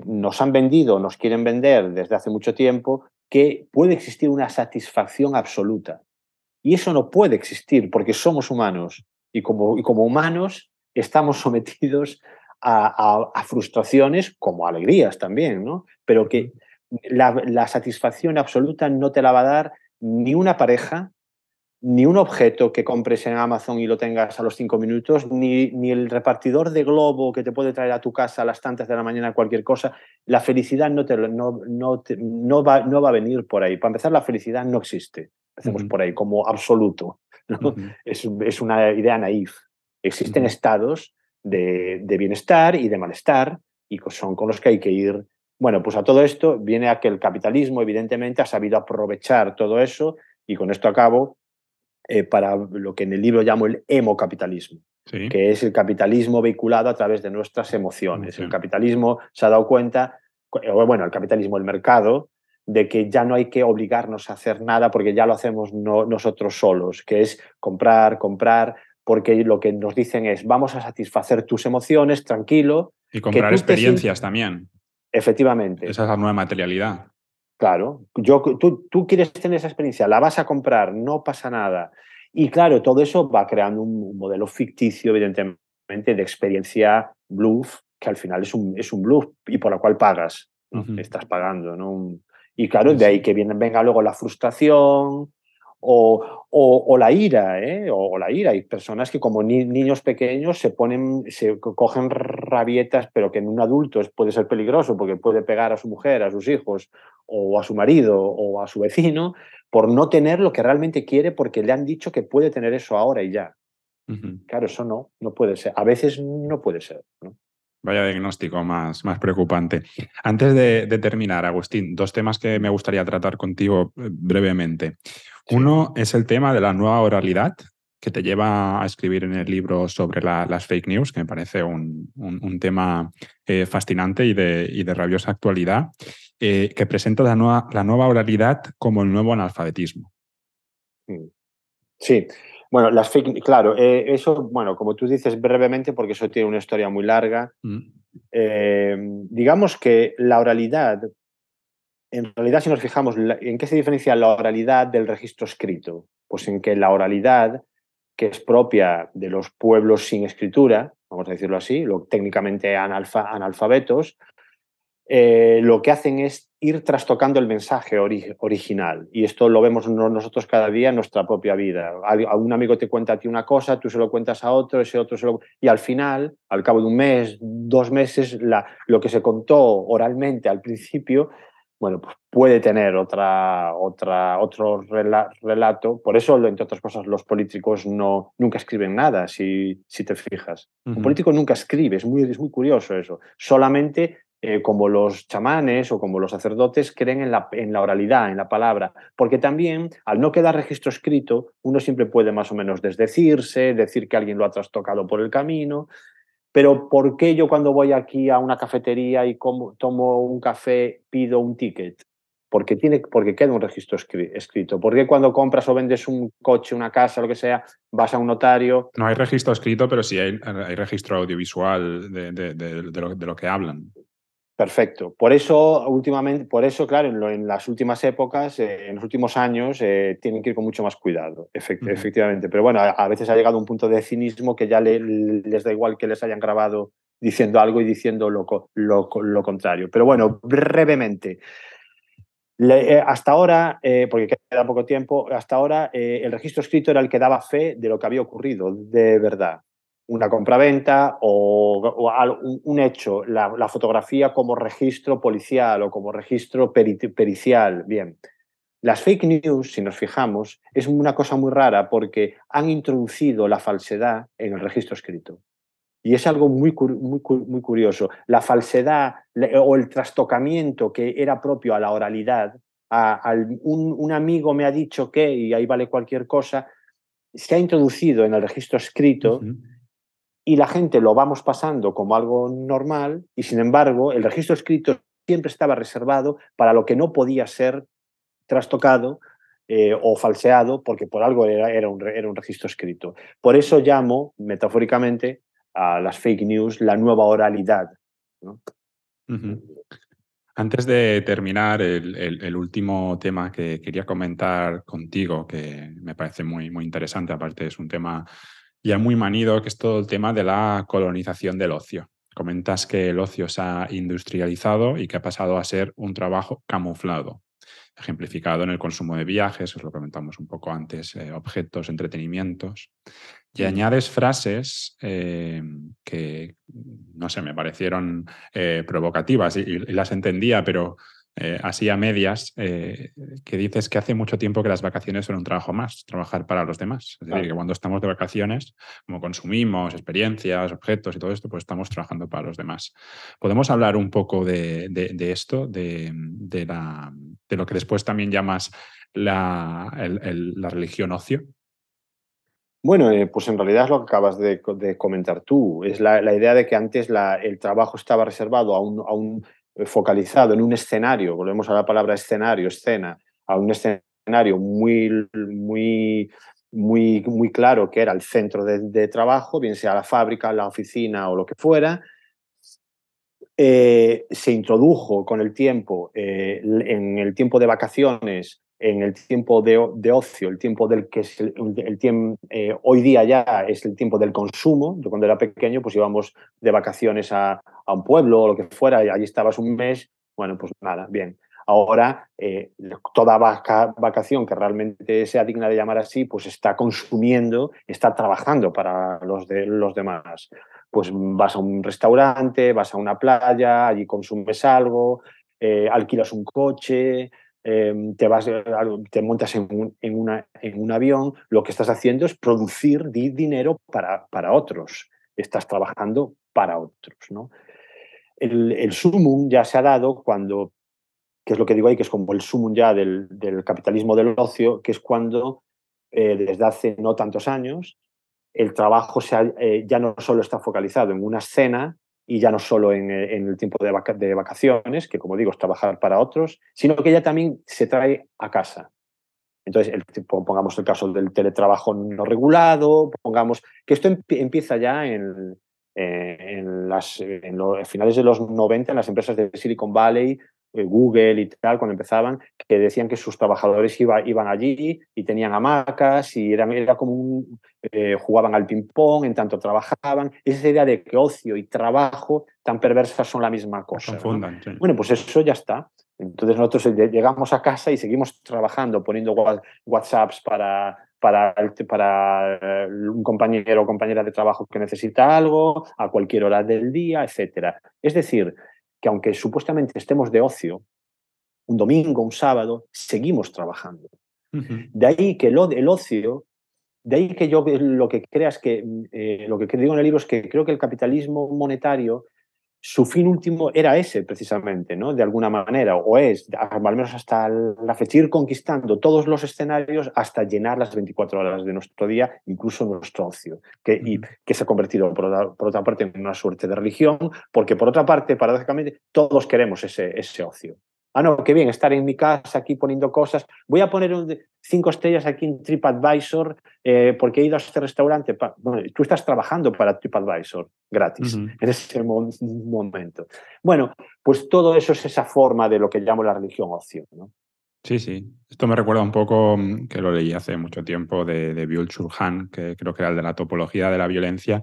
Speaker 4: nos han vendido, nos quieren vender desde hace mucho tiempo, que puede existir una satisfacción absoluta. Y eso no puede existir porque somos humanos y como, y como humanos estamos sometidos a, frustraciones como alegrías también, ¿no? Pero que la, la, satisfacción absoluta no te la va a dar ni una pareja, ni un objeto que compres en Amazon y lo tengas a los cinco minutos, ni, ni el repartidor de globo que te puede traer a tu casa a las tantas de la mañana cualquier cosa. La felicidad no, te, no, no, no, va, no va a venir por ahí. Para empezar, la felicidad no existe. Empecemos por ahí, como absoluto. es, es, una idea naif. Existen estados de, de bienestar y de malestar y son con los que hay que ir bueno, pues a todo esto viene a que el capitalismo, evidentemente, ha sabido aprovechar todo eso y con esto acabo eh, para lo que en el libro llamo el hemocapitalismo, que es el capitalismo vehiculado a través de nuestras emociones. El capitalismo se ha dado cuenta, bueno, el capitalismo, el mercado, de que ya no hay que obligarnos a hacer nada porque ya lo hacemos nosotros solos, que es comprar, comprar, porque lo que nos dicen es vamos a satisfacer tus emociones, tranquilo.
Speaker 3: Y comprar experiencias también.
Speaker 4: Efectivamente.
Speaker 3: Esa es la nueva materialidad.
Speaker 4: Claro, yo, tú, tú quieres tener esa experiencia, la vas a comprar, no pasa nada. Y claro, todo eso va creando un modelo ficticio, evidentemente, de experiencia bluff, que al final es un, es un bluff y por la cual pagas. Estás pagando, ¿no? Y claro, de ahí que viene, venga luego la frustración o, o, la ira, ¿eh? o, la ira. Hay personas que como niños pequeños se ponen, se cogen rabietas, pero que en un adulto puede ser peligroso porque puede pegar a su mujer, a sus hijos, o a su marido, o a su vecino, por no tener lo que realmente quiere porque le han dicho que puede tener eso ahora y ya. Claro, eso no, no puede ser. A veces no puede ser.
Speaker 3: Vaya diagnóstico más, más preocupante. Antes de, terminar, Agustín, dos temas que me gustaría tratar contigo eh, brevemente. Uno es el tema de la nueva oralidad, que te lleva a escribir en el libro sobre las fake news, que me parece un, tema eh, fascinante y de, y de, rabiosa actualidad, eh, que presenta la nueva, la nueva oralidad como el nuevo analfabetismo.
Speaker 4: Sí, bueno, las fake, claro, eh, eso, bueno, como tú dices brevemente, porque eso tiene una historia muy larga. Mm. Eh, digamos que la oralidad, en realidad, si nos fijamos, ¿en qué se diferencia la oralidad del registro escrito? Pues en que la oralidad, que es propia de los pueblos sin escritura, vamos a decirlo así, lo, técnicamente analfabetos, eh, lo que hacen es ir trastocando el mensaje original. Y esto lo vemos nosotros cada día en nuestra propia vida. A un amigo te cuenta a ti una cosa, tú se lo cuentas a otro, ese otro se lo... Y al final, al cabo de un mes, dos meses, la, lo que se contó oralmente al principio, bueno, pues puede tener otra, otra, otro relato. Por eso, entre otras cosas, los políticos no, nunca escriben nada, si, si te fijas. Un político nunca escribe, es muy, es muy curioso eso. Solamente eh, como los chamanes o como los sacerdotes creen en la, oralidad, en la palabra, porque también al no quedar registro escrito, uno siempre puede más o menos desdecirse, decir que alguien lo ha trastocado por el camino, pero ¿por qué yo cuando voy aquí a una cafetería y como, tomo un café pido un ticket? Porque, tiene, porque queda un registro escrito. ¿Por qué cuando compras o vendes un coche, una casa, lo que sea, vas a un notario?
Speaker 3: No hay registro escrito, pero sí hay, registro audiovisual de lo que hablan.
Speaker 4: Perfecto. Por eso, últimamente, por eso, claro, en, las últimas épocas, eh, en los últimos años, eh, tienen que ir con mucho más cuidado, efectivamente. Pero bueno, a, veces ha llegado un punto de cinismo que ya les da igual que les hayan grabado diciendo algo y diciendo lo, lo, contrario. Pero bueno, brevemente. Eh, hasta ahora, porque queda poco tiempo, hasta ahora el registro escrito era el que daba fe de lo que había ocurrido, de verdad una compraventa o, o un, hecho, la, fotografía como registro policial o como registro pericial. Bien, las fake news, si nos fijamos, es una cosa muy rara porque han introducido la falsedad en el registro escrito. Y es algo muy, muy, muy curioso. La falsedad o el trastocamiento que era propio a la oralidad, a, un, amigo me ha dicho que, y ahí vale cualquier cosa, se ha introducido en el registro escrito y la gente lo vamos pasando como algo normal y sin embargo el registro escrito siempre estaba reservado para lo que no podía ser trastocado eh, o falseado porque por algo era, un, era, un, registro escrito. Por eso llamo metafóricamente a las fake news la nueva oralidad.
Speaker 3: Antes de terminar, el, el, último tema que quería comentar contigo, que me parece muy, muy interesante, aparte es un tema ya muy manido, que es todo el tema de la colonización del ocio. Comentas que el ocio se ha industrializado y que ha pasado a ser un trabajo camuflado, ejemplificado en el consumo de viajes, os lo comentamos un poco antes, eh, objetos, entretenimientos. Y añades frases eh, que, no sé, me parecieron eh, provocativas y, las entendía, pero eh, así a medias, eh, que dices que hace mucho tiempo que las vacaciones son un trabajo más, trabajar para los demás. Es decir, que cuando estamos de vacaciones, como consumimos experiencias, objetos y todo esto, pues estamos trabajando para los demás. ¿Podemos hablar un poco de, esto, de, la, de, lo que después también llamas la, la religión ocio?
Speaker 4: Bueno, eh, pues en realidad es lo que acabas de, comentar tú. Es la, idea de que antes el trabajo estaba reservado a un, a un focalizado en un escenario, volvemos a la palabra escenario, escena, a un escenario muy, muy, muy, muy claro que era el centro de, trabajo, bien sea la fábrica, la oficina o lo que fuera, eh, se introdujo con el tiempo, eh, en el tiempo de vacaciones, en el tiempo de, ocio, el tiempo del que es el, tiempo, hoy día ya es el tiempo del consumo. Yo cuando era pequeño pues íbamos de vacaciones a, a un pueblo o lo que fuera y allí estabas un mes, bueno, pues nada, bien. Ahora, eh, toda vacación que realmente sea digna de llamar así, pues está consumiendo, está trabajando para los, de, los demás. Pues vas a un restaurante, vas a una playa, allí consumes algo, eh, alquilas un coche, em, te, vas, te montas en un, en, un, avión, lo que estás haciendo es producir dinero para, para otros. Estás trabajando para otros. ¿no? El, el sumum ya se ha dado cuando que es lo que digo ahí, que es como el sumum ya del, capitalismo del ocio, que es cuando eh, desde hace no tantos años el trabajo eh, ya no solo está focalizado en una escena y ya no solo en, eh, el tiempo de, vacaciones, que como digo es trabajar para otros, sino que ya también se trae a casa. Entonces, pongamos el caso del teletrabajo no regulado, pongamos que esto empieza ya en, en, las, en los finales de los 90 en las empresas de Silicon Valley eh, Google y tal, cuando empezaban, que decían que sus trabajadores iba, iban allí y tenían hamacas y eran, era como un, eh, jugaban al ping-pong en tanto trabajaban. Esa idea de que ocio y trabajo tan perversas son la misma cosa. Bueno, pues eso ya está. Entonces nosotros llegamos a casa y seguimos trabajando, poniendo WhatsApps para, para, para eh, un compañero o compañera de trabajo que necesita algo, a cualquier hora del día, etc. Es decir, que aunque supuestamente estemos de ocio, un domingo, un sábado, seguimos trabajando. De ahí que lo, el ocio, de ahí que yo lo que creas que, eh, lo que digo en el libro es que creo que el capitalismo monetario su fin último era ese, precisamente, ¿no? De alguna manera, o es, al menos hasta la fecha, ir conquistando todos los escenarios hasta llenar las 24 horas de nuestro día, incluso nuestro ocio, que, y, que se ha convertido, por, otra parte, en una suerte de religión, porque, por otra parte, paradójicamente, todos queremos ese, ese ocio. Ah, no, qué bien, estar en mi casa aquí poniendo cosas. Voy a poner cinco estrellas aquí en TripAdvisor eh, porque he ido a este restaurante. Bueno, tú estás trabajando para TripAdvisor gratis en ese momento. Bueno, pues todo eso es esa forma de lo que llamo la religión ocio. ¿no?
Speaker 3: Sí, sí. Esto me recuerda un poco, mm, que lo leí hace mucho tiempo, de, de Churhan, que creo que era el de la topología de la violencia,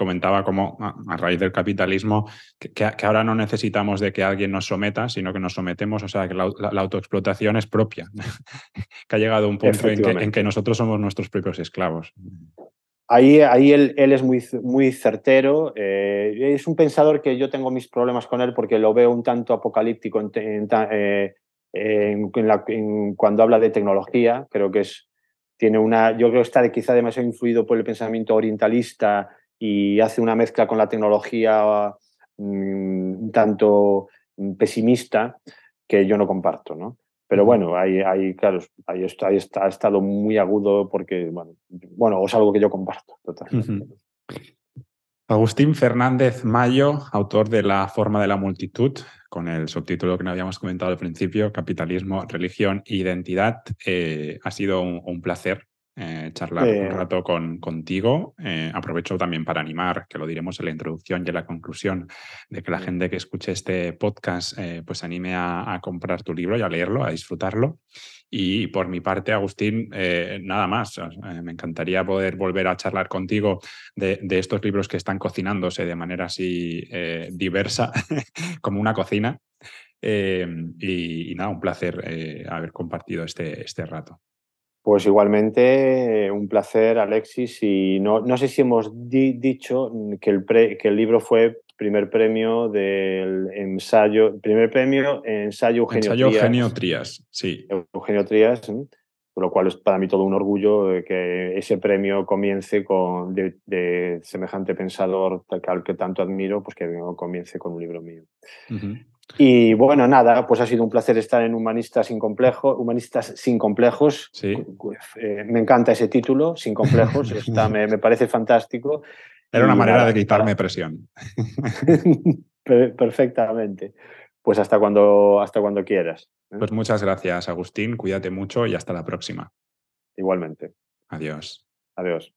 Speaker 3: comentaba como a, raíz del capitalismo que, ahora no necesitamos de que alguien nos someta, sino que nos sometemos, o sea, que la, autoexplotación es propia, que ha llegado a un punto en que, nosotros somos nuestros propios esclavos.
Speaker 4: Ahí, ahí él, es muy, muy certero. Eh, es un pensador que yo tengo mis problemas con él porque lo veo un tanto apocalíptico en, eh, cuando habla de tecnología. Creo que es, tiene una, yo creo que está quizá demasiado influido por el pensamiento orientalista y hace una mezcla con la tecnología mm, un tanto pesimista que yo no comparto, ¿no? Pero bueno, ahí, ahí claro, ahí está, ahí está, ha estado muy agudo porque, bueno, bueno, es algo que yo comparto totalmente.
Speaker 3: Agustín Fernández Mayo, autor de La forma de la multitud, con el subtítulo que no habíamos comentado al principio, Capitalismo, Religión e Identidad. Eh, ha sido un placer eh, charlar un eh. rato con, contigo. Eh, aprovecho también para animar, que lo diremos en la introducción y en la conclusión, de que la gente que escuche este podcast pues anime a, comprar tu libro y a leerlo, a disfrutarlo. Y por mi parte, Agustín, nada más. me encantaría poder volver a charlar contigo de, estos libros que están cocinándose de manera así diversa, como una cocina. Y, y, nada, un placer haber compartido este, este rato.
Speaker 4: Pues igualmente, un placer, Alexis. Y no, no sé si hemos dicho que el, que el libro fue primer premio del ensayo, primer premio ensayo Eugenio
Speaker 3: ensayo Trías. Eugenio Trías, sí.
Speaker 4: Eugenio Trías, por lo cual es para mí todo un orgullo que ese premio comience con de, semejante pensador al que tanto admiro, pues que comience con un libro mío. Y bueno, nada, pues ha sido un placer estar en Humanistas sin complejos. Humanistas sin complejos.
Speaker 3: Sí.
Speaker 4: Eh, me encanta ese título, sin complejos. Está, me, me, parece fantástico.
Speaker 3: Era una manera de quitarme presión.
Speaker 4: Perfectamente. Pues hasta cuando, hasta cuando quieras.
Speaker 3: ¿eh? Pues muchas gracias, Agustín. Cuídate mucho y hasta la próxima.
Speaker 4: Igualmente.
Speaker 3: Adiós.
Speaker 4: Adiós.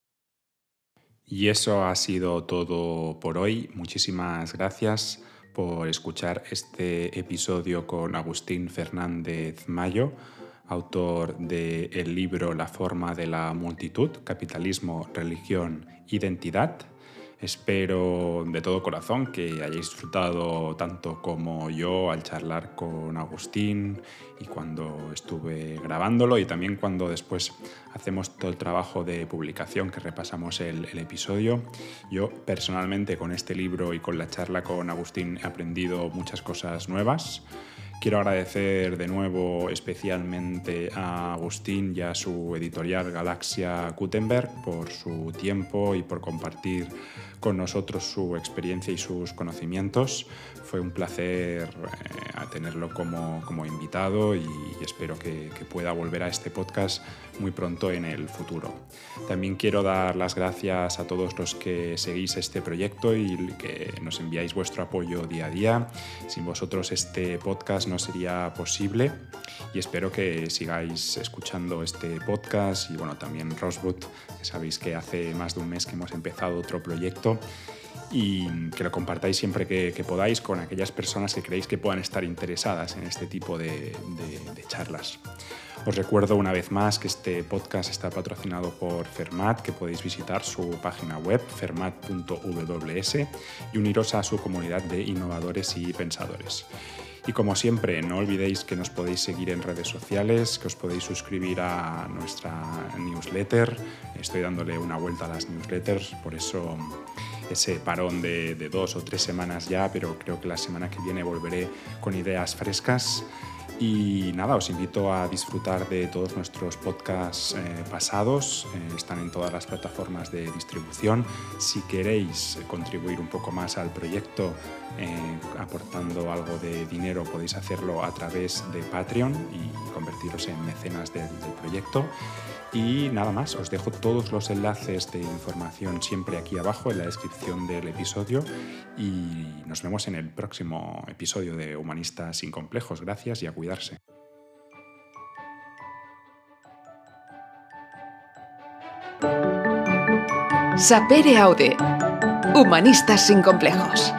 Speaker 3: Y eso ha sido todo por hoy. Muchísimas gracias por escuchar este episodio con Agustín Fernández Mayo, autor del libro La forma de la multitud, capitalismo, religión, identidad. Espero de todo corazón que hayáis disfrutado tanto como yo al charlar con Agustín y cuando estuve grabándolo y también cuando después hacemos todo el trabajo de publicación que repasamos el, el episodio. Yo personalmente con este libro y con la charla con Agustín he aprendido muchas cosas nuevas. Quiero agradecer de nuevo especialmente a Agustín y a su editorial Galaxia Gutenberg por su tiempo y por compartir con nosotros su experiencia y sus conocimientos. Fue un placer eh, tenerlo como, como, invitado y espero que, pueda volver a este podcast muy pronto en el futuro. También quiero dar las gracias a todos los que seguís este proyecto y que nos enviáis vuestro apoyo día a día. Sin vosotros este podcast no sería posible y espero que sigáis escuchando este podcast y bueno, también Rosebud, que sabéis que hace más de un mes que hemos empezado otro proyecto y que lo compartáis siempre que, que, podáis con aquellas personas que creéis que puedan estar interesadas en este tipo de, de, de, charlas. Os recuerdo una vez más que este podcast está patrocinado por Fermat, que podéis visitar su página web fermat.ws y uniros a su comunidad de innovadores y pensadores. Y como siempre, no olvidéis que nos podéis seguir en redes sociales, que os podéis suscribir a nuestra newsletter. Estoy dándole una vuelta a las newsletters, por eso ese parón de, de, dos o tres semanas ya, pero creo que la semana que viene volveré con ideas frescas. Y nada, os invito a disfrutar de todos nuestros podcasts eh, pasados, eh, están en todas las plataformas de distribución. Si queréis contribuir un poco más al proyecto eh, aportando algo de dinero, podéis hacerlo a través de Patreon y convertiros en mecenas del, del proyecto. Y nada más, os dejo todos los enlaces de información siempre aquí abajo en la descripción del episodio y nos vemos en el próximo episodio de Humanistas sin Complejos. Gracias y a cuidarse.
Speaker 1: Sapere Aude. Humanistas sin Complejos.